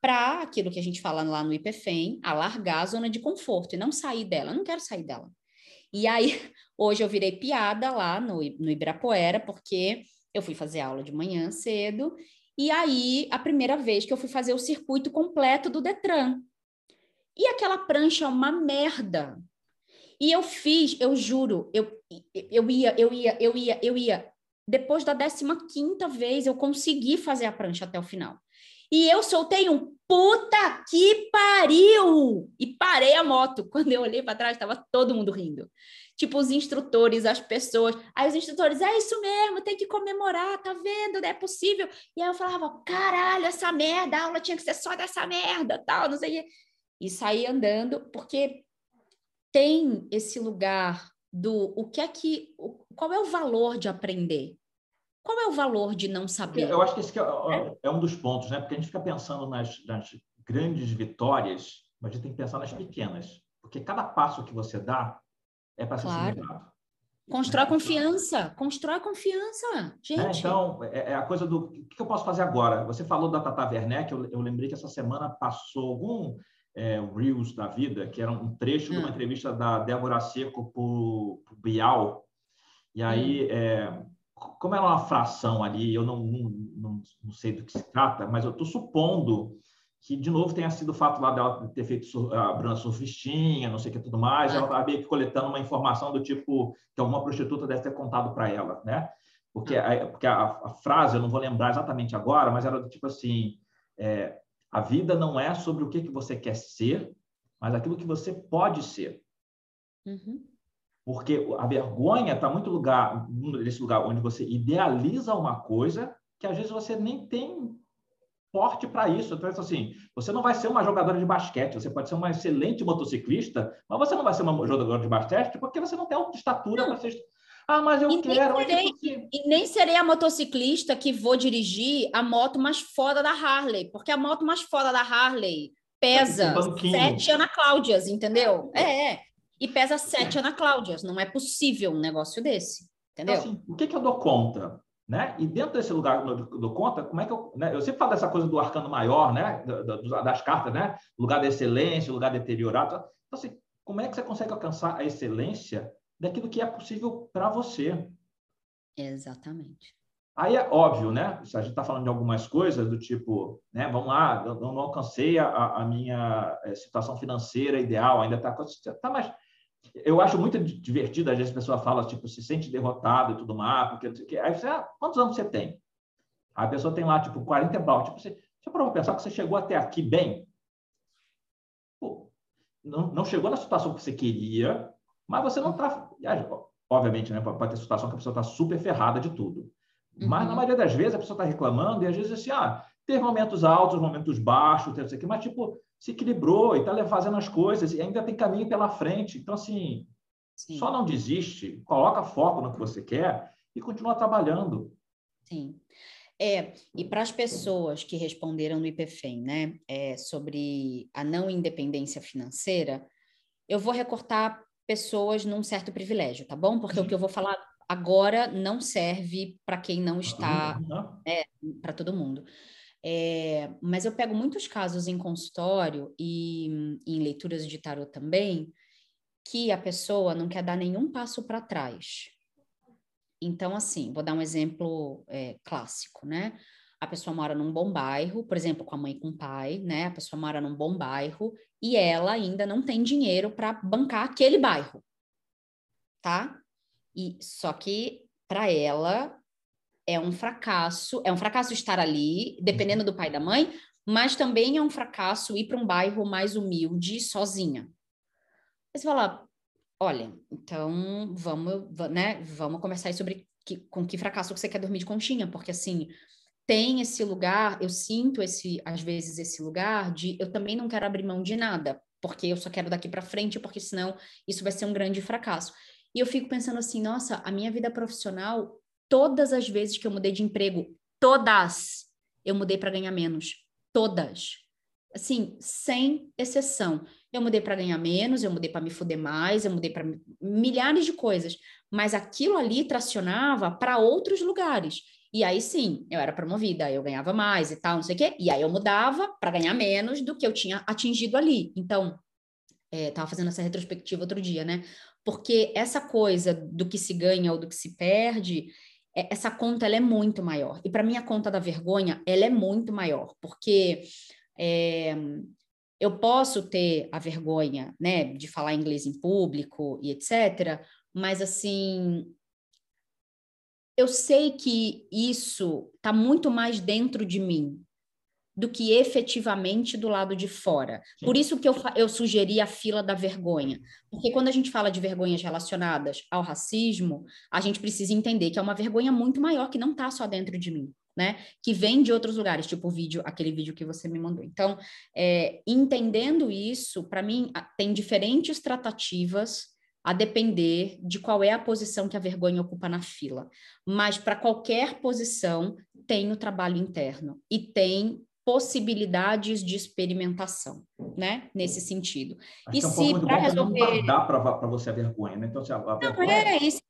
para aquilo que a gente fala lá no IPFEM, alargar a zona de conforto e não sair dela. Eu não quero sair dela. E aí, (laughs) hoje eu virei piada lá no, no Ibirapuera, porque eu fui fazer aula de manhã cedo, e aí, a primeira vez que eu fui fazer o circuito completo do Detran. E aquela prancha é uma merda. E eu fiz, eu juro, eu, eu ia, eu ia, eu ia, eu ia. Depois da 15 quinta vez, eu consegui fazer a prancha até o final. E eu soltei um puta que pariu! E parei a moto. (laughs) Quando eu olhei para trás, estava todo mundo rindo. Tipo, os instrutores, as pessoas. Aí os instrutores, é isso mesmo, tem que comemorar, tá vendo? É possível. E aí eu falava, caralho, essa merda, a aula tinha que ser só dessa merda, tal, não sei o. E saí andando, porque tem esse lugar do o que é que. Qual é o valor de aprender? Qual é o valor de não saber? Eu acho que esse é, é um dos pontos, né? Porque a gente fica pensando nas, nas grandes vitórias, mas a gente tem que pensar nas pequenas. Porque cada passo que você dá é para ser claro. celebrado. Constrói né? confiança, constrói confiança, é, gente. É, então, é, a coisa do o que eu posso fazer agora? Você falou da Tata Werneck, eu, eu lembrei que essa semana passou algum é, Reels da vida, que era um trecho hum. de uma hum. entrevista da Débora Seco para o Bial. E aí, hum. É, como ela é uma fração ali, eu não, não, não sei do que se trata, mas eu estou supondo que, de novo, tenha sido o fato lá dela ter feito a Bruna surfistinha, não sei o que tudo mais, ela estava meio que coletando uma informação do tipo que alguma prostituta deve ter contado para ela, né? Porque, a, porque a, a, frase, eu não vou lembrar exatamente agora, mas era do tipo assim, é, a vida não é sobre o que, que você quer ser, mas aquilo que você pode ser. Uhum. Porque a vergonha está muito lugar, nesse lugar onde você idealiza uma coisa que às vezes você nem tem porte para isso. Então, assim, você não vai ser uma jogadora de basquete, você pode ser uma excelente motociclista, mas você não vai ser uma jogadora de basquete porque você não tem estatura para ser. Ah, mas eu e quero. Nem serei. E nem serei a motociclista que vou dirigir a moto mais foda da Harley, porque a moto mais foda da Harley pesa sete Ana Cláudias, entendeu? É, é. E pesa sete Ana Cláudias. Não é possível um negócio desse, entendeu? Então, assim, o que, que eu dou conta? Né? E dentro desse lugar que eu dou conta, como é que eu. Né? Eu sempre falo dessa coisa do arcano maior, né? das cartas, né? Lugar da excelência, lugar deteriorado. Então, assim, como é que você consegue alcançar a excelência daquilo que é possível para você? Exatamente. Aí é óbvio, né? Se a gente está falando de algumas coisas do tipo, né? Vamos lá, eu não alcancei a, a minha eh, situação financeira ideal, ainda está tá mais. Eu acho muito divertido, às vezes a pessoa fala, tipo, se sente derrotado e tudo mais, porque não sei o quê. Aí você, ah, quantos anos você tem? a pessoa tem lá, tipo, 40 e Tipo, você, você provou pensar que você chegou até aqui bem? Pô, não, não chegou na situação que você queria, mas você não está. Obviamente, né? Pode ter situação que a pessoa está super ferrada de tudo. Mas, uhum. na maioria das vezes, a pessoa está reclamando e às vezes assim, ah, teve momentos altos, momentos baixos, teve isso aqui, mas, tipo, se equilibrou e está fazendo as coisas e ainda tem caminho pela frente. Então, assim, Sim. só não desiste, coloca foco no que você quer e continua trabalhando. Sim. É, e para as pessoas que responderam no IPFEM, né, é, sobre a não independência financeira, eu vou recortar pessoas num certo privilégio, tá bom? Porque o que eu vou falar agora não serve para quem não está, né, para todo mundo. É, mas eu pego muitos casos em consultório e em leituras de tarot também, que a pessoa não quer dar nenhum passo para trás. Então, assim, vou dar um exemplo é, clássico, né? A pessoa mora num bom bairro, por exemplo, com a mãe e com o pai, né? A pessoa mora num bom bairro e ela ainda não tem dinheiro para bancar aquele bairro, tá? E só que para ela é um fracasso, é um fracasso estar ali, dependendo do pai e da mãe, mas também é um fracasso ir para um bairro mais humilde sozinha. Aí você fala, olha, então vamos, né, vamos conversar sobre que, com que fracasso você quer dormir de conchinha, porque assim, tem esse lugar, eu sinto esse às vezes esse lugar de eu também não quero abrir mão de nada, porque eu só quero daqui para frente, porque senão isso vai ser um grande fracasso. E eu fico pensando assim, nossa, a minha vida profissional, todas as vezes que eu mudei de emprego, todas, eu mudei para ganhar menos. Todas. Assim, sem exceção. Eu mudei para ganhar menos, eu mudei para me fuder mais, eu mudei para milhares de coisas. Mas aquilo ali tracionava para outros lugares. E aí sim, eu era promovida, eu ganhava mais e tal, não sei o quê. E aí eu mudava para ganhar menos do que eu tinha atingido ali. Então, é, fazendo essa retrospectiva outro dia, né? porque essa coisa do que se ganha ou do que se perde, essa conta ela é muito maior. E para mim a conta da vergonha ela é muito maior, porque é, eu posso ter a vergonha, né, de falar inglês em público e etc. Mas assim, eu sei que isso está muito mais dentro de mim do que efetivamente do lado de fora. Por isso que eu, eu sugeri a fila da vergonha. Porque quando a gente fala de vergonhas relacionadas ao racismo, a gente precisa entender que é uma vergonha muito maior que não está só dentro de mim. Né, que vem de outros lugares, tipo o vídeo, aquele vídeo que você me mandou. Então, é, entendendo isso, para mim, tem diferentes tratativas a depender de qual é a posição que a vergonha ocupa na fila. Mas para qualquer posição tem o trabalho interno e tem possibilidades de experimentação, né? Nesse sentido. Acho e é um se para resolver dá para você a vergonha, né? Então se a, a vergonha... É, e se,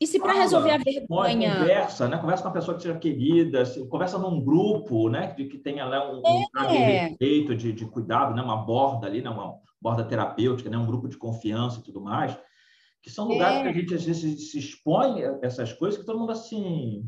e se para resolver a vergonha, conversa, né? Conversa com uma pessoa que seja querida, se, conversa num grupo, né? De que tenha lá um, um de respeito, de, de cuidado, né? Uma borda ali, né? Uma borda terapêutica, né? Um grupo de confiança e tudo mais, que são lugares é. que a gente às vezes se expõe a essas coisas que todo mundo assim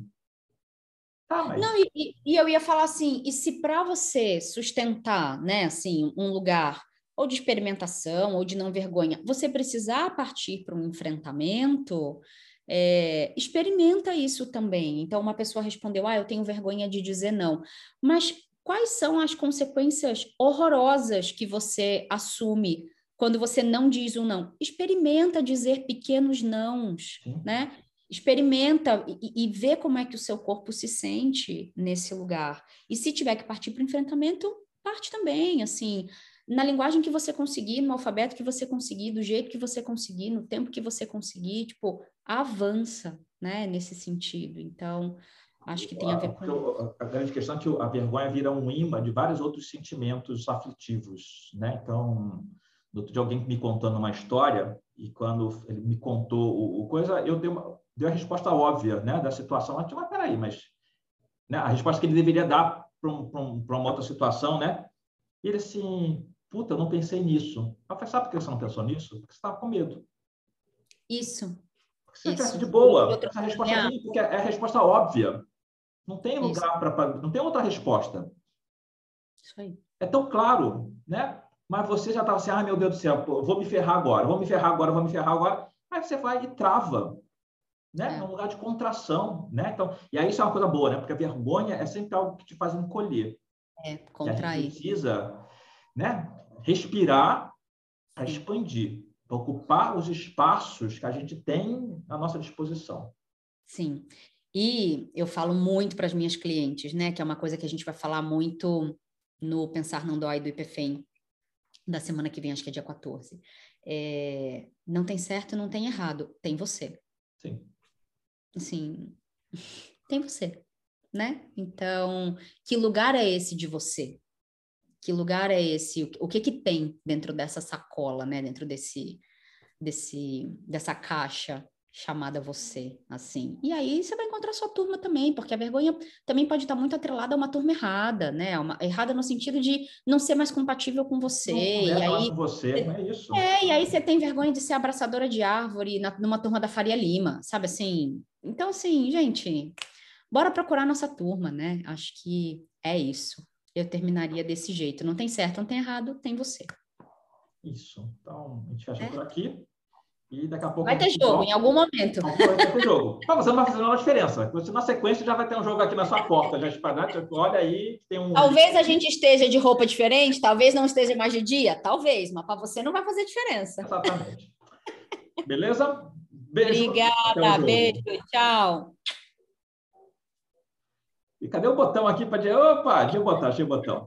Tá, mas... Não, e, e, eu ia falar assim, e se para você sustentar, né, assim, um lugar ou de experimentação ou de não vergonha, você precisar partir para um enfrentamento, é, experimenta isso também. Então, uma pessoa respondeu, ah, eu tenho vergonha de dizer não. Mas quais são as consequências horrorosas que você assume quando você não diz um não? Experimenta dizer pequenos nãos, né? Experimenta e, e vê como é que o seu corpo se sente nesse lugar. E se tiver que partir para o enfrentamento, parte também, assim, na linguagem que você conseguir, no alfabeto que você conseguir, do jeito que você conseguir, no tempo que você conseguir, tipo, avança, né, nesse sentido. Então, acho que tem a ver com a, a grande questão é que a vergonha vira um imã de vários outros sentimentos aflitivos, né? Então, outro dia alguém me contando uma história e quando ele me contou o, o coisa, eu dei, uma, dei a resposta óbvia, né, da situação. Eu disse, mas peraí, mas né, a resposta que ele deveria dar para um, um, uma outra situação, né? E ele assim, puta, eu não pensei nisso. Eu falei, sabe por que você não pensou nisso? Porque você estava com medo. Isso. Porque se de boa, essa resposta é, porque é a resposta óbvia. Não tem lugar para. Não tem outra resposta. Isso aí. É tão claro, né? Mas você já estava assim, ah, meu Deus do céu, vou me ferrar agora, vou me ferrar agora, vou me ferrar agora. Aí você vai e trava, né? É. um lugar de contração, né? Então, e aí isso é uma coisa boa, né? Porque a vergonha é sempre algo que te faz encolher. É, contrair. E a gente precisa, né? Respirar para expandir, para ocupar os espaços que a gente tem à nossa disposição. Sim. E eu falo muito para as minhas clientes, né? Que é uma coisa que a gente vai falar muito no Pensar Não Dói do IPFEM, da semana que vem, acho que é dia 14. É, não tem certo, não tem errado, tem você. Sim. Assim, tem você, né? Então, que lugar é esse de você? Que lugar é esse? O que que tem dentro dessa sacola, né? Dentro desse, desse, dessa caixa chamada você, assim. E aí você vai encontrar sua turma também, porque a vergonha também pode estar muito atrelada a uma turma errada, né? Uma, errada no sentido de não ser mais compatível com você. Não, e aí, com você, não é isso. É, e aí você tem vergonha de ser abraçadora de árvore na, numa turma da Faria Lima, sabe assim? Então, assim, gente, bora procurar nossa turma, né? Acho que é isso. Eu terminaria desse jeito. Não tem certo, não tem errado, tem você. Isso. Então, a gente fecha é. por aqui. E daqui a pouco. Vai ter jogo em algum momento. Vai ter jogo. Mas você não vai fazer nenhuma diferença. Você, na sequência, já vai ter um jogo aqui na sua porta. Já espalhado, olha aí, tem um. Talvez a gente esteja de roupa diferente, talvez não esteja mais de dia, talvez, mas para você não vai fazer diferença. Exatamente. Beleza? Beijo. Obrigada, beijo, tchau. E cadê o botão aqui para dizer, opa, deixa eu botar, deixa eu botar.